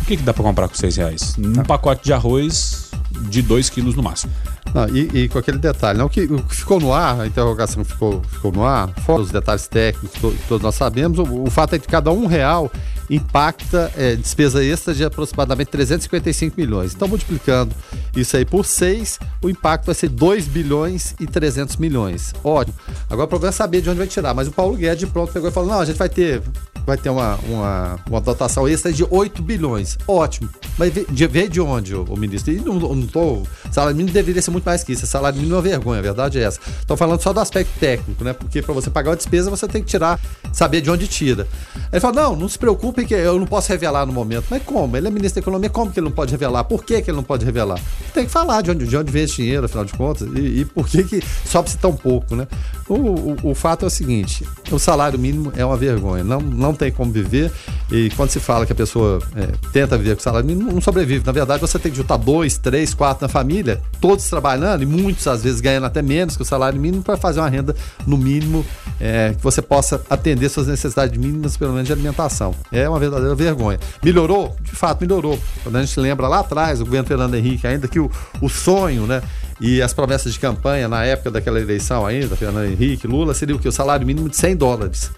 O que, que dá para comprar com seis reais? Um ah. pacote de arroz de 2 quilos no máximo. Não, e, e, com aquele detalhe, não, o, que, o que ficou no ar, a interrogação ficou, ficou no ar, fora os detalhes técnicos que todos nós sabemos, o, o fato é que cada um real impacta é, despesa extra de aproximadamente 355 milhões. Então, multiplicando isso aí por 6, o impacto vai ser 2 bilhões e 300 milhões. Ótimo. Agora o problema é saber de onde vai tirar. Mas o Paulo Guedes de pronto pegou e falou: não, a gente vai ter, vai ter uma, uma, uma dotação extra de 8 bilhões. Ótimo. Mas veio de onde, o, ministro? E não, tô. Salário mínimo deveria ser muito mais que isso. Salário mínimo é uma vergonha, a verdade é essa. Estou falando só do aspecto técnico, né? Porque para você pagar uma despesa, você tem que tirar, saber de onde tira. Ele falou: não, não se preocupe que eu não posso revelar no momento. Mas como? Ele é ministro da Economia, como que ele não pode revelar? Por que, que ele não pode revelar? Tem que falar de onde, de onde vem esse dinheiro, afinal de contas, e, e por que, que sobe-se tão pouco, né? O, o, o, fato é o seguinte: o salário mínimo é uma vergonha, não, não tem como viver. E quando se fala que a pessoa é, tenta viver com salário mínimo, não sobrevive. Na verdade, você tem que juntar dois, três, quatro na família, todos trabalhando, e muitos às vezes ganhando até menos que o salário mínimo, para fazer uma renda no mínimo é, que você possa atender suas necessidades mínimas, pelo menos de alimentação. É uma verdadeira vergonha. Melhorou? De fato, melhorou. Quando a gente lembra lá atrás, o governo Fernando Henrique, ainda que o, o sonho, né? E as promessas de campanha na época daquela eleição ainda, Fernando Henrique, Lula, seria o que? O salário mínimo de 100 dólares.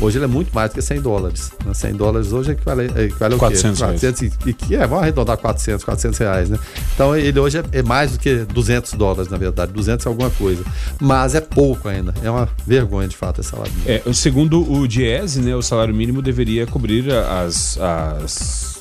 Hoje ele é muito mais do que 100 dólares. 100 né? dólares hoje equivale, equivale ao 400 quê? 400 e, e que é, vamos arredondar 400, 400 reais, né? Então ele hoje é, é, mais do que 200 dólares, na verdade. 200 é alguma coisa. Mas é pouco ainda. É uma vergonha, de fato, esse salário mínimo. É, segundo o Diese, né, o salário mínimo deveria cobrir as, as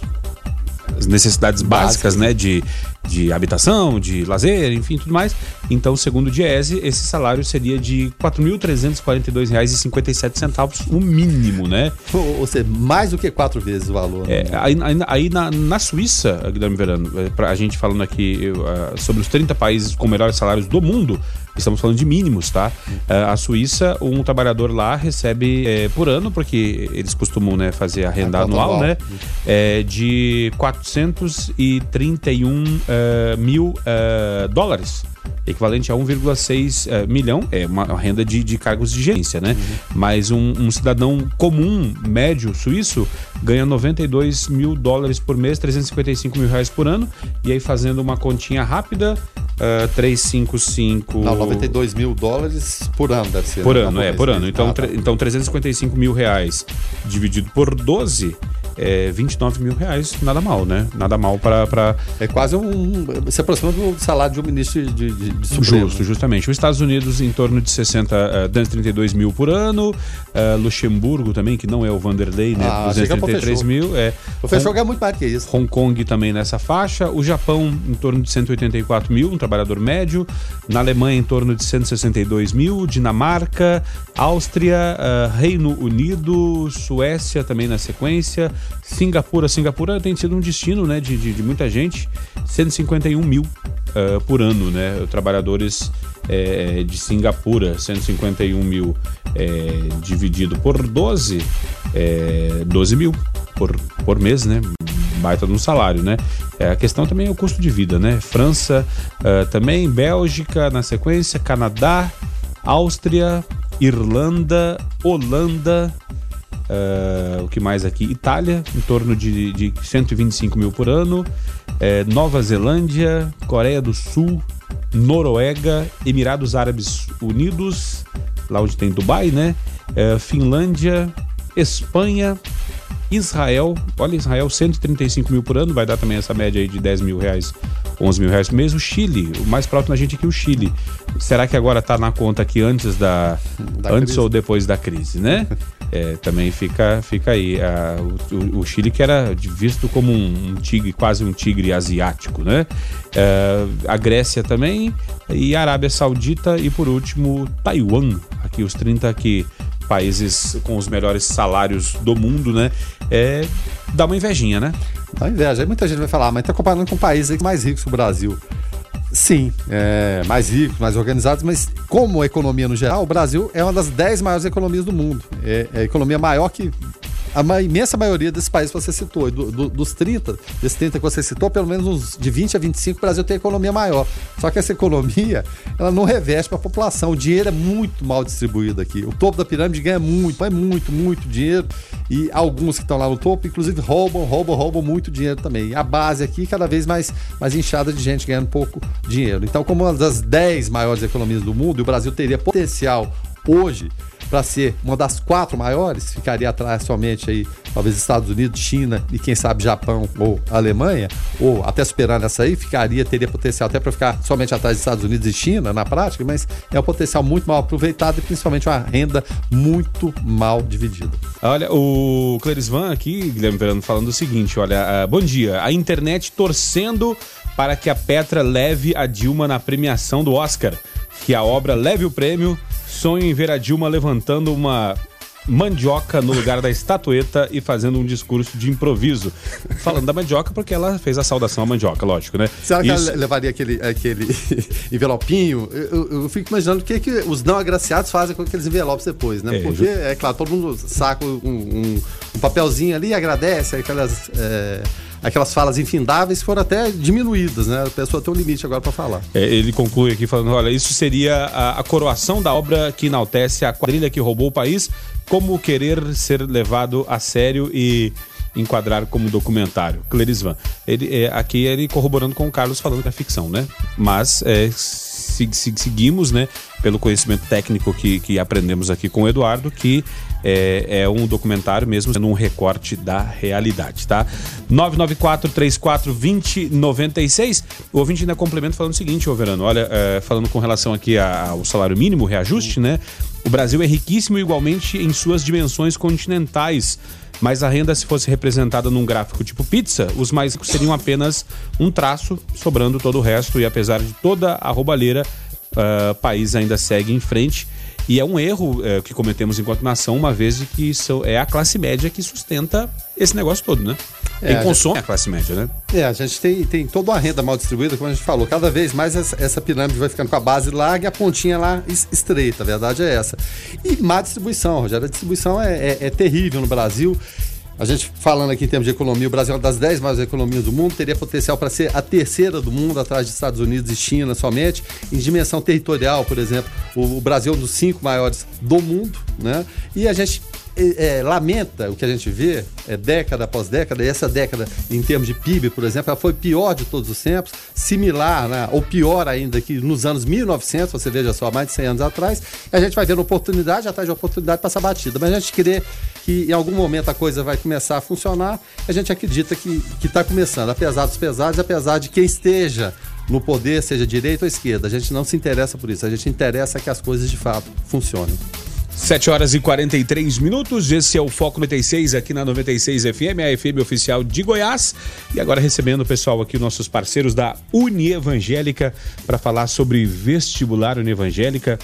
as necessidades básicas, né? De, de habitação, de lazer, enfim, tudo mais. Então, segundo o Diese, esse salário seria de R$ 4.342,57, o mínimo, né? Ou seja, mais do que quatro vezes o valor. Né? É, aí, aí na, na, Suíça, Guilherme Verano, é, a gente falando aqui eu, uh, sobre os 30 países com melhores salários do mundo, Estamos falando de mínimos, tá? Uh, a Suíça, um trabalhador lá recebe é, por ano, porque eles costumam né, fazer a renda a anual, né? É, de 431 uh, mil uh, dólares equivalente a 1,6 uh, milhão, é uma renda de, de cargos de gerência, né? Uhum. Mas um, um, cidadão comum, médio, suíço, ganha 92 mil dólares por mês, 355 mil reais por ano, e aí fazendo uma continha rápida, uh, 355... Não, 92 mil dólares por ano, deve ser. Por né? ano, é, por ano. Então, ah, tá. então 355 mil reais dividido por 12 é, 29 mil reais, nada mal, né? Nada mal para. É quase um. Se aproxima do salário de um ministro de, de, de Supremo. Justo, justamente. Os Estados Unidos em torno de 60, uh, 232 mil por ano. Uh, Luxemburgo também, que não é o Vanderlei, né? Ah, 233 mil. É. O Fechou é muito mais que isso. Hong Kong também nessa faixa. O Japão em torno de 184 mil, um trabalhador médio. Na Alemanha em torno de 162 mil. Dinamarca, Áustria, uh, Reino Unido, Suécia também na sequência. Singapura. Singapura tem sido um destino né, de, de, de muita gente, 151 mil uh, por ano, né? Trabalhadores é, de Singapura, 151 mil é, dividido por 12, é, 12 mil por, por mês, né? Baita de um salário, né? É, a questão também é o custo de vida, né? França uh, também, Bélgica na sequência, Canadá, Áustria, Irlanda, Holanda, Uh, o que mais aqui? Itália, em torno de, de 125 mil por ano. Uh, Nova Zelândia, Coreia do Sul, Noruega, Emirados Árabes Unidos, lá onde tem Dubai, né? Uh, Finlândia, Espanha, Israel, olha Israel, 135 mil por ano, vai dar também essa média aí de 10 mil reais, 11 mil reais por mês. O Chile, o mais próximo da gente aqui, o Chile, será que agora está na conta aqui antes da, Da antes crise. ou depois da crise, né? É, também fica, fica aí. Ah, o, o- Chile que era visto como um, um tigre, quase um tigre asiático, né? É, a Grécia também e a Arábia Saudita e por último Taiwan, aqui os 30 que países com os melhores salários do mundo, né? É, dá uma invejinha, né? Dá inveja. Aí muita gente vai falar, "Ah, mas tá comparando com países aí mais ricos que o Brasil. Sim, é, mais ricos, mais organizados, mas como economia no geral, o Brasil é uma das 10 maiores economias do mundo. É, é a economia maior que a imensa maioria desses países que você citou. Do- do- dos 30, desses 30 que você citou, pelo menos uns de 20 a 25, o Brasil tem economia maior. Só que essa economia, ela não reveste para a população. O dinheiro é muito mal distribuído aqui. O topo da pirâmide ganha muito, é muito, muito dinheiro. E alguns que estão lá no topo, inclusive, roubam, roubam, roubam muito dinheiro também. E a base aqui, cada vez mais, mais inchada de gente ganhando pouco dinheiro. Então, como uma das 10 maiores economias do mundo, o Brasil teria potencial hoje para ser uma das quatro maiores, ficaria atrás somente aí, talvez Estados Unidos, China e quem sabe Japão ou Alemanha, ou até superando essa aí, ficaria, teria potencial até para ficar somente atrás dos Estados Unidos e China na prática, mas é um potencial muito mal aproveitado e principalmente uma renda muito mal dividida. Olha, o Clerisvan aqui, Guilherme Verano, falando o seguinte: olha, ah, bom dia. A internet torcendo para que a Petra leve a Dilma na premiação do Oscar. Que a obra leve o prêmio. Sonho em ver a Dilma levantando uma mandioca no lugar da estatueta e fazendo um discurso de improviso. Falando da mandioca porque ela fez a saudação à mandioca, lógico, né? Será que Isso- ela levaria aquele, aquele envelopinho? Eu, eu- eu fico imaginando o que, que os não agraciados fazem com aqueles envelopes depois, né? É, Porque, é claro, todo mundo saca um, um- um papelzinho ali e agradece aquelas, é, aquelas falas infindáveis foram até diminuídas, né? A pessoa tem um limite agora para falar. É, ele conclui aqui falando: olha, isso seria a, a coroação da obra que enaltece a quadrilha que roubou o país, como querer ser levado a sério e enquadrar como documentário. Clerisvan. Ele, é, aqui ele corroborando com o Carlos falando que é ficção, né? Mas é, se- se- seguimos, né, pelo conhecimento técnico que, que aprendemos aqui com o Eduardo, que é, é um documentário mesmo sendo um recorte da realidade, tá? 994-34-2096. O ouvinte ainda complementa falando o seguinte, ô Verano, olha, é, falando com relação aqui ao salário mínimo, reajuste, né? O Brasil é riquíssimo igualmente em suas dimensões continentais. Mas a renda, se fosse representada num gráfico tipo pizza, os mais ricos seriam apenas um traço, sobrando todo o resto. E apesar de toda a roubalheira, o país ainda segue em frente. E é um erro eh, que cometemos enquanto nação, uma vez de que são- é a classe média que sustenta esse negócio todo, né? É, Quem a consome é a classe média, né? É, a gente tem, tem toda uma renda mal distribuída, como a gente falou. Cada vez mais essa, essa pirâmide vai ficando com a base larga e a pontinha lá es- estreita. A verdade é essa. E má distribuição, Rogério. A distribuição é, é- é terrível no Brasil. A gente falando aqui em termos de economia, o Brasil é uma das 10 maiores economias do mundo, teria potencial para ser a terceira do mundo, atrás de Estados Unidos e China somente. Em dimensão territorial, por exemplo, o, Brasil é um dos cinco maiores do mundo, né? E a gente é, é, lamenta o que a gente vê é, década após década, e essa década, em termos de PIB, por exemplo, ela foi pior de todos os tempos, similar, né, ou pior ainda que nos anos 1900, você veja só, mais de 100 anos atrás, a gente vai vendo oportunidade atrás de oportunidade para essa batida. Mas a gente crê que em algum momento a coisa vai começar a funcionar, a gente acredita que está começando, apesar dos pesares, apesar de quem esteja no poder, seja direita ou esquerda, a gente não se interessa por isso, a gente interessa que as coisas de fato funcionem. 7 horas e 43 minutos, esse é o Foco 96 aqui na 96 FM, a FM oficial de Goiás. E agora recebendo o pessoal aqui, nossos parceiros da Unievangélica, para falar sobre vestibular Unievangélica.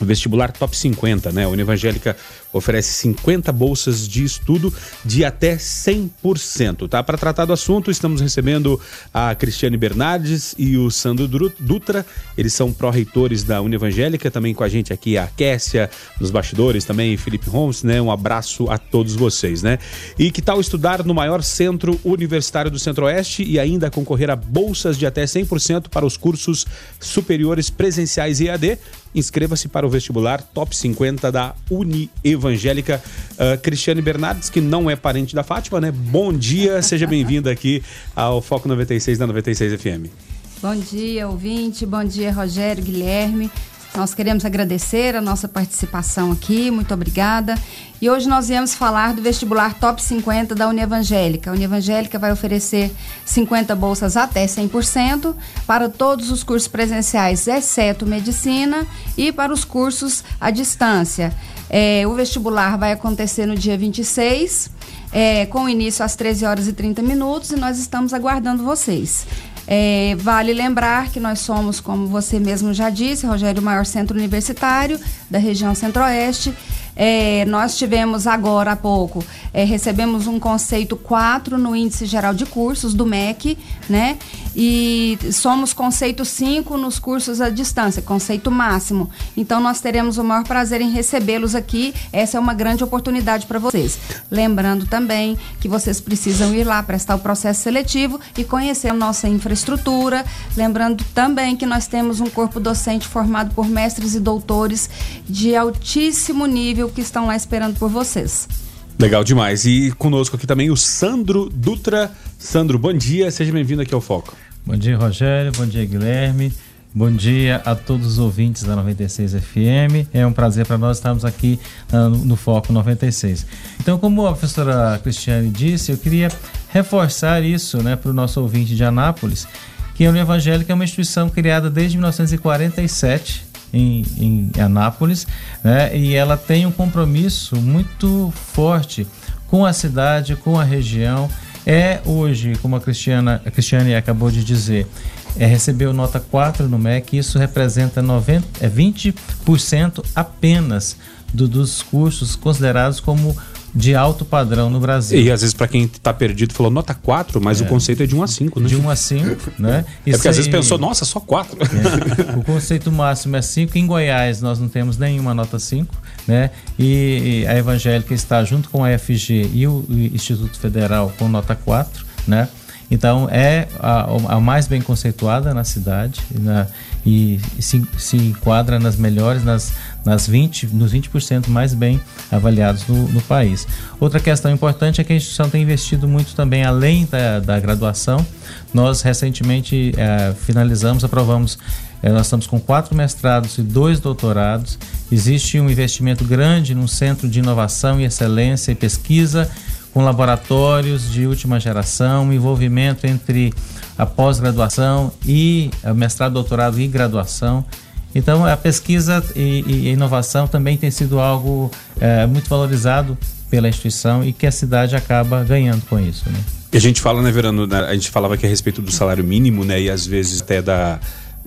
Vestibular Top 50, né? A Univangélica oferece 50 bolsas de estudo de até 100%, tá? Para tratar do assunto, estamos recebendo a Cristiane Bernardes e o Sandro Dutra. Eles são pró-reitores da Univangélica, também com a gente aqui a Kessia, nos bastidores também, Felipe Holmes, né? Um abraço a todos vocês, né? E que tal estudar no maior centro universitário do Centro-Oeste e ainda concorrer a bolsas de até 100% para os cursos superiores presenciais e AD? Inscreva-se para o vestibular Top 50 da Uni Evangélica. Ah, Cristiane Bernardes, que não é parente da Fátima, né? Bom dia, seja bem-vinda aqui ao Foco 96 da 96 FM. Bom dia, ouvinte. Bom dia, Rogério, Guilherme. Nós queremos agradecer a nossa participação aqui, muito obrigada. E hoje nós viemos falar do vestibular Top 50 da Unievangélica. A Unievangélica vai oferecer 50 bolsas até 100% para todos os cursos presenciais, exceto medicina, e para os cursos à distância. É, o vestibular vai acontecer no dia 26, é, com início às 13 horas e 30 minutos, e nós estamos aguardando vocês. É, vale lembrar que nós somos, como você mesmo já disse, Rogério, o maior centro universitário da região centro-oeste. É, nós tivemos agora há pouco, é, recebemos um conceito 4 no índice geral de cursos do MEC, né? E somos conceito 5 nos cursos à distância, conceito máximo. Então nós teremos o maior prazer em recebê-los aqui. Essa é uma grande oportunidade para vocês. Lembrando também que vocês precisam ir lá prestar o processo seletivo e conhecer a nossa infraestrutura. Lembrando também que nós temos um corpo docente formado por mestres e doutores de altíssimo nível que estão lá esperando por vocês. Legal demais. E conosco aqui também o Sandro Dutra. Sandro, bom dia, seja bem-vindo aqui ao Foco. Bom dia, Rogério. Bom dia, Guilherme. Bom dia a todos os ouvintes da 96 FM. É um prazer para nós estarmos aqui uh, no Foco 96. Então, como a professora Cristiane disse, eu queria reforçar isso né, para o nosso ouvinte de Anápolis, que a União Evangélica é uma instituição criada desde 1947 em, em Anápolis, né? e ela tem um compromisso muito forte com a cidade, com a região. É hoje, como a, Cristiana, a Cristiane acabou de dizer, é, recebeu nota 4 no MEC, isso representa 90, é 20% apenas do, dos cursos considerados como de alto padrão no Brasil. E às vezes, para quem está perdido, falou nota 4, mas é. o conceito é de 1 a 5, né? De 1 a 5, né? é porque às vezes pensou, nossa, só 4. É. O conceito máximo é 5. Em Goiás, nós não temos nenhuma nota 5, né? E, a Evangélica está junto com a FG e o Instituto Federal com nota 4, né? Então é a, a, mais bem conceituada na cidade na, e se, se enquadra nas melhores, nas, nas 20, nos 20% mais bem avaliados no, no, país. Outra questão importante é que a instituição tem investido muito também além da, da graduação. Nós recentemente é, finalizamos, aprovamos, é, nós estamos com quatro mestrados e dois doutorados. Existe um investimento grande num centro de inovação e excelência e pesquisa com laboratórios de última geração, envolvimento entre a pós-graduação e o mestrado, doutorado e graduação. Então, a pesquisa e, e inovação também tem sido algo é, muito valorizado pela instituição e que a cidade acaba ganhando com isso. Né? E a gente fala, né, Verano, a gente falava aqui a respeito do salário mínimo, né, e às vezes até da,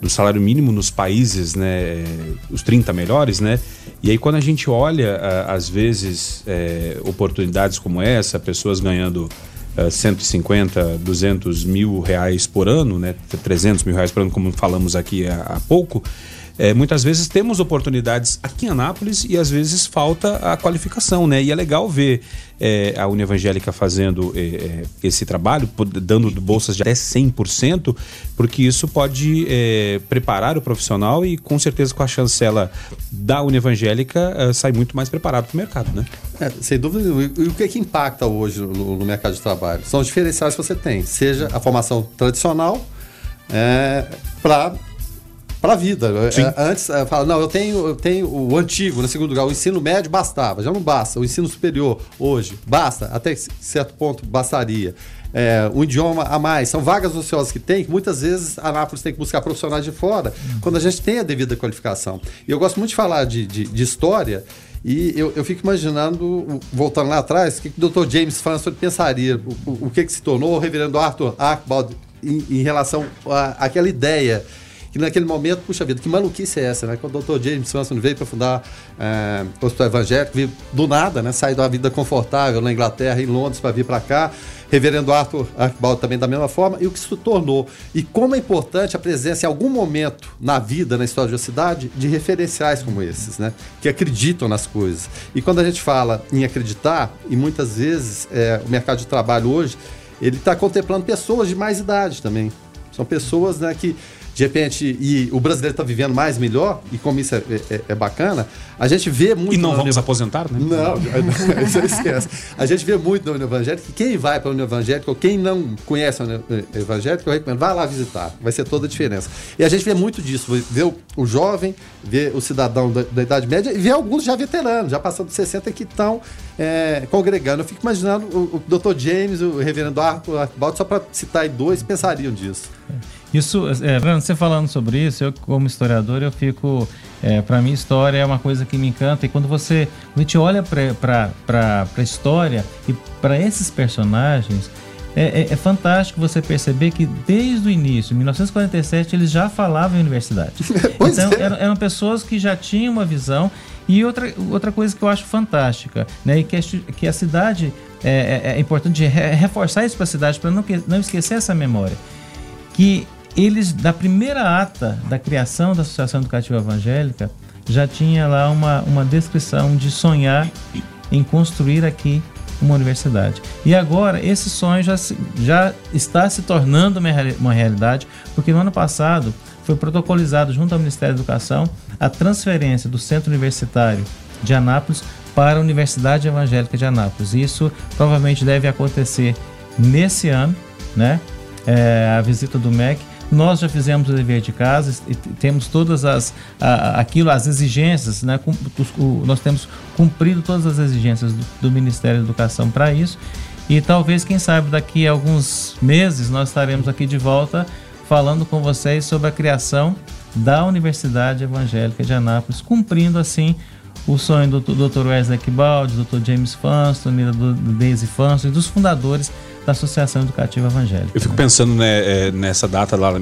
do salário mínimo nos países, né, os 30 melhores, né, e aí quando a gente olha, às vezes, é, oportunidades como essa, pessoas ganhando 150, 200 mil reais por ano, né, 300 mil reais por ano, como falamos aqui há pouco, é, muitas vezes temos oportunidades aqui em Anápolis e às vezes falta a qualificação, né? E é legal ver é, a União Evangélica fazendo é, é esse trabalho, dando bolsas de até 100%, porque isso pode é, preparar o profissional e com certeza com a chancela da União Evangélica é, sai muito mais preparado para o mercado, né? sem dúvida. E o que, é que impacta hoje no, no mercado de trabalho? São os diferenciais que você tem, seja a formação tradicional para para a vida. É, antes, é, fala, não, eu tenho, eu tenho o antigo, no segundo lugar, o ensino médio bastava, já não basta. O ensino superior, hoje, basta, até certo ponto bastaria. É, um idioma a mais. São vagas ociosas que tem, que muitas vezes a Anápolis tem que buscar profissionais de fora, quando a gente tem a devida qualificação. E eu gosto muito de falar de, de, de história. E eu, eu fico imaginando, voltando lá atrás, o que, que o Dr. James Fansford pensaria, o, o, o que, que se tornou o reverendo Arthur Archibald em, em relação àquela ideia que naquele momento, puxa vida, que maluquice é essa, né? Quando o Dr. James Swanson veio para fundar é, o Hospital Evangélico, veio do nada, né? Saiu da vida confortável na Inglaterra, em Londres, para vir para cá. Reverendo Arthur Archibald também da mesma forma, e o que se tornou. E como é importante a presença em algum momento na vida, na história de uma cidade, de referenciais como esses, né? Que acreditam nas coisas. E quando a gente fala em acreditar, e muitas vezes é, o mercado de trabalho hoje, ele está contemplando pessoas de mais idade também. São pessoas né, que de repente, e o brasileiro está vivendo mais, melhor, e como isso é, é, é bacana, a gente vê muito. E não vamos aposentar, né? Não, isso esquece. A gente vê muito na União Evangélica que quem vai para a União Evangélica, ou quem não conhece a União Evangélica, eu recomendo, vai lá visitar, vai ser toda a diferença. E a gente vê muito disso, vê o, o jovem, vê o cidadão da, da, Idade Média e vê alguns já veteranos, já passando de 60 que estão é, congregando. Eu fico imaginando o, o Dr. James, o reverendo Arthur só para citar aí dois, pensariam disso. Isso, é, você falando sobre isso, eu como historiador, eu fico. É, para mim, história é uma coisa que me encanta. E quando você a gente olha para a história e para esses personagens, é, é, é, fantástico você perceber que desde o início, em 1947, eles já falavam em universidade. então, é. eram, eram, pessoas que já tinham uma visão. E outra, outra coisa que eu acho fantástica, né, e que, a, que a cidade é, é, é importante reforçar isso para a cidade, para não, não esquecer essa memória. Que eles, da primeira ata da criação da Associação Educativa Evangélica, já tinha lá uma, uma descrição de sonhar em construir aqui uma universidade. E agora esse sonho já, já está se tornando uma, uma realidade, porque no ano passado foi protocolizado junto ao Ministério da Educação a transferência do Centro Universitário de Anápolis para a Universidade Evangélica de Anápolis. Isso provavelmente deve acontecer nesse ano, né? É, a visita do MEC nós já fizemos o dever de casa e temos todas as a, aquilo, as exigências, né? Com, o, nós temos cumprido todas as exigências do, do Ministério da Educação para isso. E talvez, quem sabe, daqui a alguns meses nós estaremos aqui de volta falando com vocês sobre a criação da Universidade Evangélica de Anápolis, cumprindo assim o sonho do Dr. Wesley Kibaldi, do Dr. James Fanston, da Daisy Fanston e dos fundadores da Associação Educativa Evangélica. Eu fico pensando né, é, nessa data lá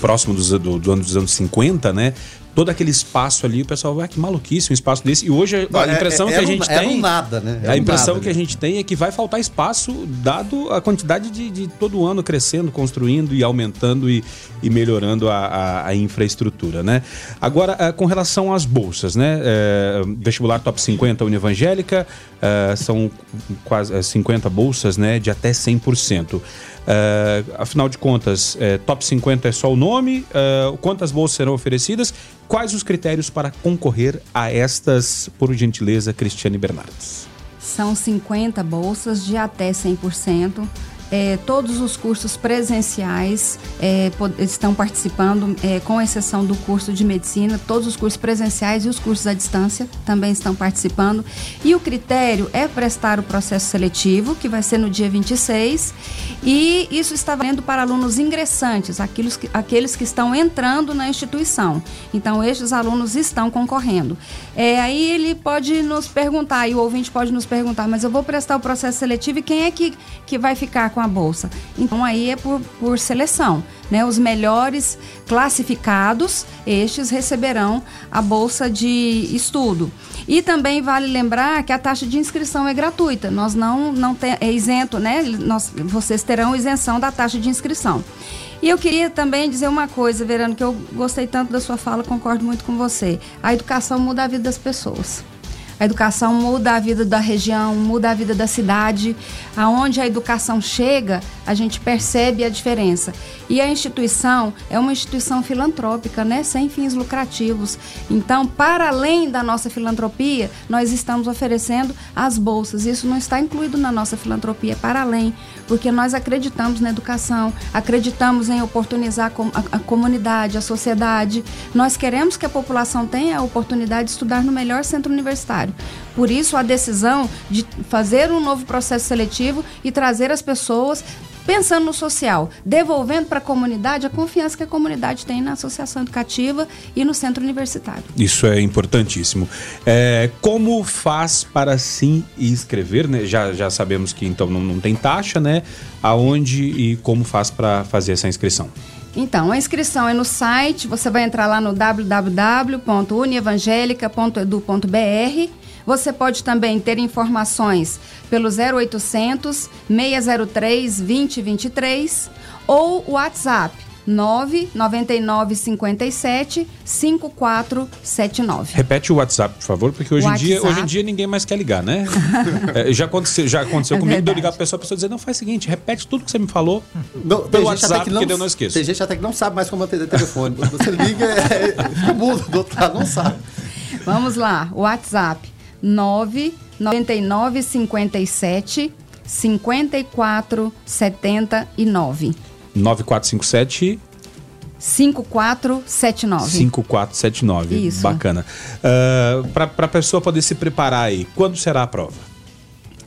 próximo dos, do, do ano dos anos 50, né? Todo aquele espaço ali, o pessoal vai, ah, que maluquice, um espaço desse. E hoje a é, impressão é, é, que a gente é, tem. Nada, né? a impressão nada, que a gente tem é que vai faltar espaço, dado a quantidade de, de todo ano crescendo, construindo e aumentando e, e melhorando a, a, a, infraestrutura, né? Agora, eh, com relação às bolsas, né? É, vestibular Top 50 Univangélica, é, são quase 50 bolsas, né? De até 100%. Uh, afinal de contas, uh, top 50 é só o nome? Uh, quantas bolsas serão oferecidas? Quais os critérios para concorrer a estas, por gentileza, Cristiane Bernardes? São 50 bolsas de até 100% é, todos os cursos presenciais é, estão participando, é, com exceção do curso de medicina, todos os cursos presenciais e os cursos à distância também estão participando. E o critério é prestar o processo seletivo, que vai ser no dia 26, e isso está valendo para alunos ingressantes, aqueles que, aqueles que estão entrando na instituição. Então, estes alunos estão concorrendo. É, aí ele pode nos perguntar, e o ouvinte pode nos perguntar, mas eu vou prestar o processo seletivo e quem é que, que vai ficar com com a bolsa. Então aí é por, por seleção. Né? Os melhores classificados, estes receberão a bolsa de estudo. E também vale lembrar que a taxa de inscrição é gratuita. Nós não, não tem, é isento, né? Nós, vocês terão isenção da taxa de inscrição. E eu queria também dizer uma coisa, Verano, que eu gostei tanto da sua fala, concordo muito com você. A educação muda a vida das pessoas. A educação muda a vida da região, muda a vida da cidade. Aonde a educação chega, a gente percebe a diferença. E a instituição é uma instituição filantrópica, né, sem fins lucrativos. Então, para além da nossa filantropia, nós estamos oferecendo as bolsas. Isso não está incluído na nossa filantropia, para além, porque nós acreditamos na educação, acreditamos em oportunizar a comunidade, a sociedade. Nós queremos que a população tenha a oportunidade de estudar no melhor centro universitário. Por isso, a decisão de fazer um novo processo seletivo e trazer as pessoas pensando no social, devolvendo para a comunidade a confiança que a comunidade tem na associação educativa e no centro universitário. Isso é importantíssimo. É, como faz para se inscrever? Né? Já, já sabemos que então não, não tem taxa, né? Aonde e como faz para fazer essa inscrição? Então, a inscrição é no site, você vai entrar lá no www.unievangelica.edu.br. Você pode também ter informações pelo 0800 603 2023 ou o WhatsApp 99957 5479. Repete o WhatsApp, por favor, porque hoje, Em, dia, hoje em dia ninguém mais quer ligar, né? é, já aconteceu, já aconteceu é comigo de eu ligar pra pessoa, a pessoa dizer, não, faz o seguinte, repete tudo que você me falou não, pelo WhatsApp, que, não, que eu não esqueço. Tem gente até que não sabe mais como atender telefone. Você liga, é, o mundo do outro lado não sabe. Vamos lá, WhatsApp 99957 5479. 9457 5479. 5479. Isso. Bacana. Uh, ah, Para a pessoa poder se preparar aí, quando será a prova?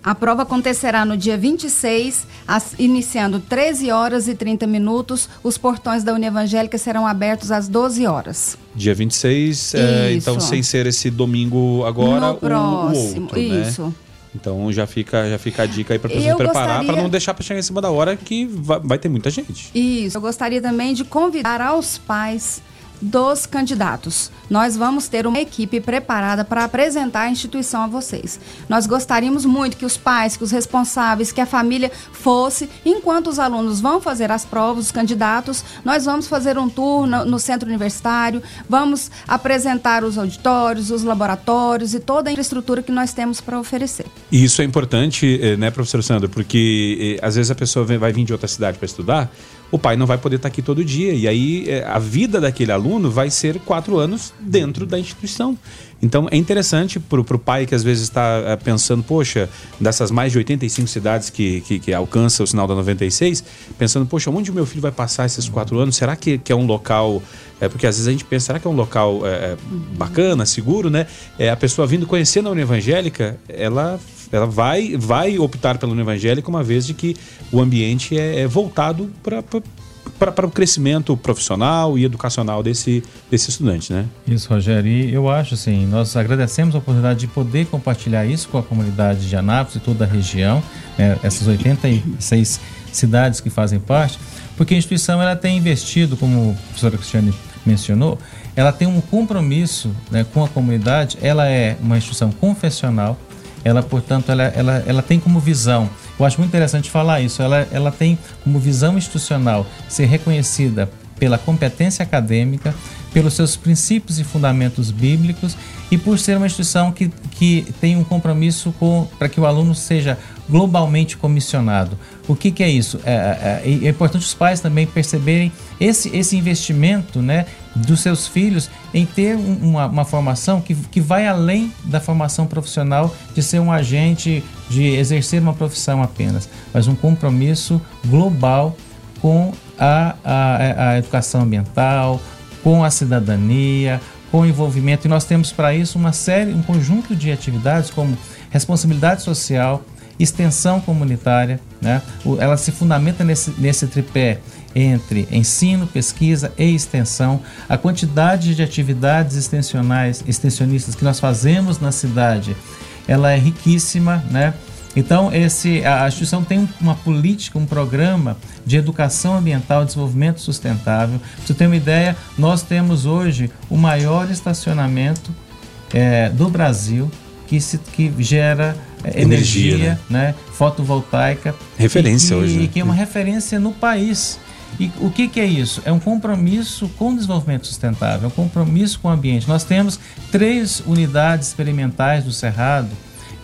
A prova acontecerá no dia 26, as, iniciando 13 horas e 30 minutos. Os portões da União Evangélica serão abertos às 12 horas. Dia 26, é, então sem ser esse domingo agora, no o, próximo, o outro, né? Isso. Então já fica, já fica a dica aí para pessoa preparar gostaria... para não deixar para chegar em cima da hora que vai, vai ter muita gente. Isso. Eu gostaria também de convidar aos pais dos candidatos. Nós vamos ter uma equipe preparada para apresentar a instituição a vocês. Nós gostaríamos muito que os pais, que os responsáveis, que a família fosse, enquanto os alunos vão fazer as provas, os candidatos, nós vamos fazer um tour no, no centro universitário, vamos apresentar os auditórios, os laboratórios e toda a infraestrutura que nós temos para oferecer. E isso é importante, eh, né, professor Sandra, porque eh, às vezes a pessoa vai vir de outra cidade para estudar, o pai não vai poder estar aqui todo dia. E aí é, a vida daquele aluno vai ser quatro anos dentro da instituição. Então é interessante para o pai que às vezes está é, pensando, poxa, dessas mais de 85 cidades que, que, que alcança o sinal da 96, pensando, poxa, onde o meu filho vai passar esses quatro anos? Será que, que é um local. É, porque às vezes a gente pensa, será que é um local é, é bacana, seguro, né? É, a pessoa vindo conhecendo a União Evangélica, ela ela vai, vai optar pela União Evangélica uma vez de que o ambiente é, é voltado para para o crescimento profissional e educacional desse, desse estudante, né? Isso, Rogério. E eu acho assim, nós agradecemos a oportunidade de poder compartilhar isso com a comunidade de Anápolis e toda a região, né, essas 86 cidades que fazem parte, porque a instituição ela tem investido, como a professora Cristiane mencionou, ela tem um compromisso né, com a comunidade, ela é uma instituição confessional, ela, portanto, ela, ela, ela tem como visão, eu acho muito interessante falar isso, ela, ela tem como visão institucional ser reconhecida pela competência acadêmica, pelos seus princípios e fundamentos bíblicos e por ser uma instituição que, que tem um compromisso para que o aluno seja globalmente comissionado. O que, que é isso? É, é, é, importante os pais também perceberem esse, esse investimento né, dos seus filhos em ter uma, uma formação que, que vai além da formação profissional de ser um agente, de exercer uma profissão apenas, mas um compromisso global com a, a, a educação ambiental, com a cidadania, com o envolvimento. E nós temos para isso uma série, um conjunto de atividades como responsabilidade social, extensão comunitária, né? ela se fundamenta nesse, nesse tripé entre ensino, pesquisa e extensão, a quantidade de atividades extensionais, extensionistas que nós fazemos na cidade, ela é riquíssima, né? Então, esse, a, instituição tem uma política, um programa de educação ambiental e desenvolvimento sustentável. Para você ter uma ideia, nós temos hoje o maior estacionamento é, do Brasil que, se, que gera é, energia, energia né? né? fotovoltaica. Referência e, hoje. E que é uma referência no país. E o que, que, é isso? É um compromisso com o desenvolvimento sustentável, é um compromisso com o ambiente. Nós temos três unidades experimentais do Cerrado,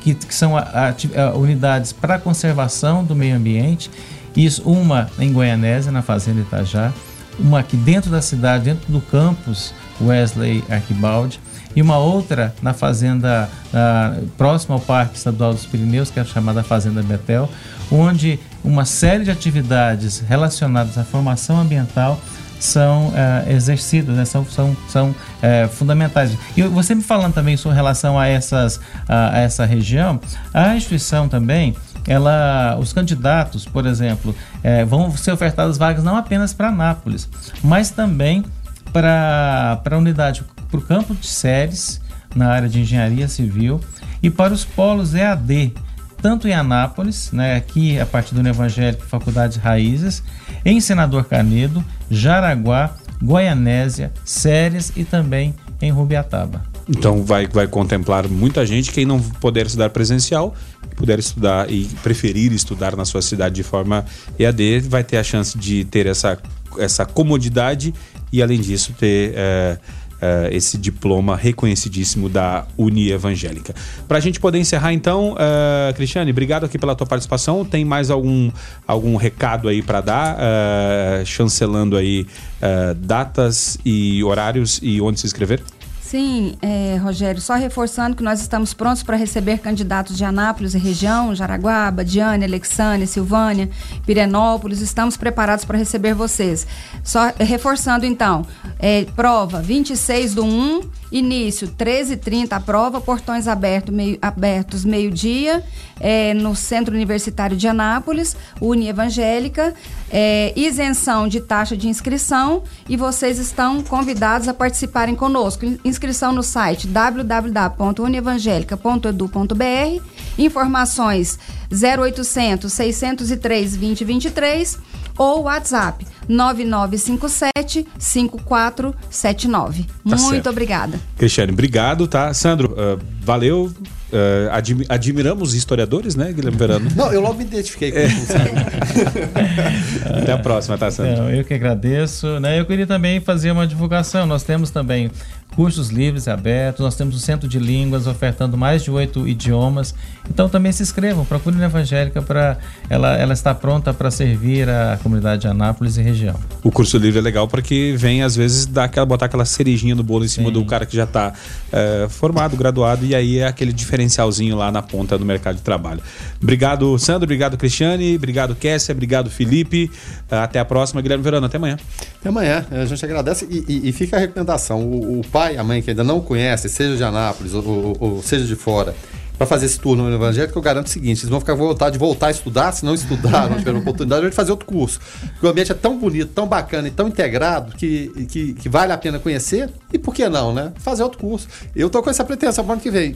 que, que são a, a, a unidades para conservação do meio ambiente. Isso, uma em Goianésia, na Fazenda Itajá, uma aqui dentro da cidade, dentro do campus Wesley Arquibaldi, e uma outra na fazenda uh, próxima ao Parque Estadual dos Pirineus, que é chamada Fazenda Betel, onde uma série de atividades relacionadas à formação ambiental são uh, exercidas, né? são, são, são uh, fundamentais. E você me falando também sobre relação a, essas, a, essa região, a instituição também, ela, os candidatos, por exemplo, é, vão ser ofertadas vagas não apenas para Anápolis, mas também para a unidade, para o campo de séries na área de engenharia civil e para os polos EAD, tanto em Anápolis, né, aqui a partir do Evangélico Faculdade Raízes, em Senador Canedo, Jaraguá, Goianésia, Séries e também em Rubiataba. Então vai, vai contemplar muita gente, quem não puder estudar presencial, puder estudar e preferir estudar na sua cidade de forma EAD, vai ter a chance de ter essa essa comodidade e, além disso, ter é, é, esse diploma reconhecidíssimo da Uni Evangélica. Para a gente poder encerrar, então, uh, Cristiane, obrigado aqui pela tua participação. Tem mais algum, algum recado aí para dar, uh, chancelando aí uh, datas e horários e onde se inscrever? Sim, é, Rogério, só reforçando que nós estamos prontos para receber candidatos de Anápolis e região, Jaraguá, Diane, Alexânia, Silvânia, Pirenópolis, estamos preparados para receber vocês. Só reforçando então, é, prova 26 do 1 Início, 13h30 a prova, portões aberto, meio, abertos meio-dia, é, no Centro Universitário de Anápolis, Uni Evangélica, é, isenção de taxa de inscrição e vocês estão convidados a participarem conosco. Inscrição no site www.unievangelica.edu.br, informações 0800 603 2023 ou WhatsApp 9957 5479. Tá Muito certo. obrigada. Cristiane, obrigado, tá? Sandro, uh, valeu. Uh, admi admiramos historiadores, né, Guilherme Verano? Não, eu logo me identifiquei com é. Até a próxima, tá, Sandro? Não, eu que agradeço. Né? Eu queria também fazer uma divulgação. Nós temos também cursos livres e abertos, nós temos o Centro de Línguas ofertando mais de oito idiomas. Então também se inscrevam, procurem a Evangélica para ela, ela está pronta para servir a comunidade de Anápolis e região. O curso livre é legal porque vem às vezes dar aquela, botar aquela cerejinha no bolo em cima Sim. do cara que já está é, formado, graduado e aí é aquele diferencialzinho lá na ponta do mercado de trabalho. Obrigado, Sandro, obrigado, Cristiane, obrigado, Kessia, obrigado, Felipe. Até a próxima, Guilherme Verano, até amanhã. Até amanhã, a gente agradece e, e, e fica a recomendação. O, o pai, a mãe que ainda não conhece, seja de Anápolis ou, ou, ou seja de fora, para fazer esse turno no evangélico, eu garanto o seguinte: eles vão ficar com vontade de voltar a estudar, se não estudar, não tiver oportunidade, de fazer outro curso. Porque o ambiente é tão bonito, tão bacana e tão integrado que, que, que vale a pena conhecer. E por que não, né? Fazer outro curso. Eu tô com essa pretensão para ano que vem.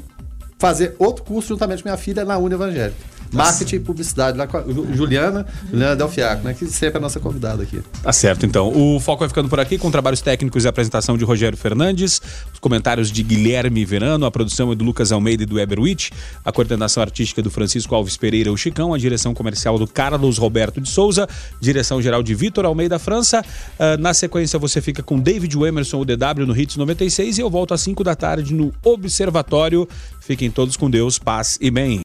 Fazer outro curso juntamente com minha filha na Uni Evangélica marketing e publicidade lá com a Juliana, Juliana Delfiaco, né? Que sempre é a nossa convidada aqui. Tá certo, então. O foco vai ficando por aqui com trabalhos técnicos e apresentação de Rogério Fernandes, os comentários de Guilherme Verano, a produção é do Lucas Almeida e do Eberwitch, a coordenação artística do Francisco Alves Pereira, o Chicão, a direção comercial do Carlos Roberto de Souza, direção geral de Vitor Almeida França. Uh, na sequência você fica com David Emerson, o DW no Hits 96 e eu volto às 5 da tarde no Observatório. Fiquem todos com Deus, paz e bem.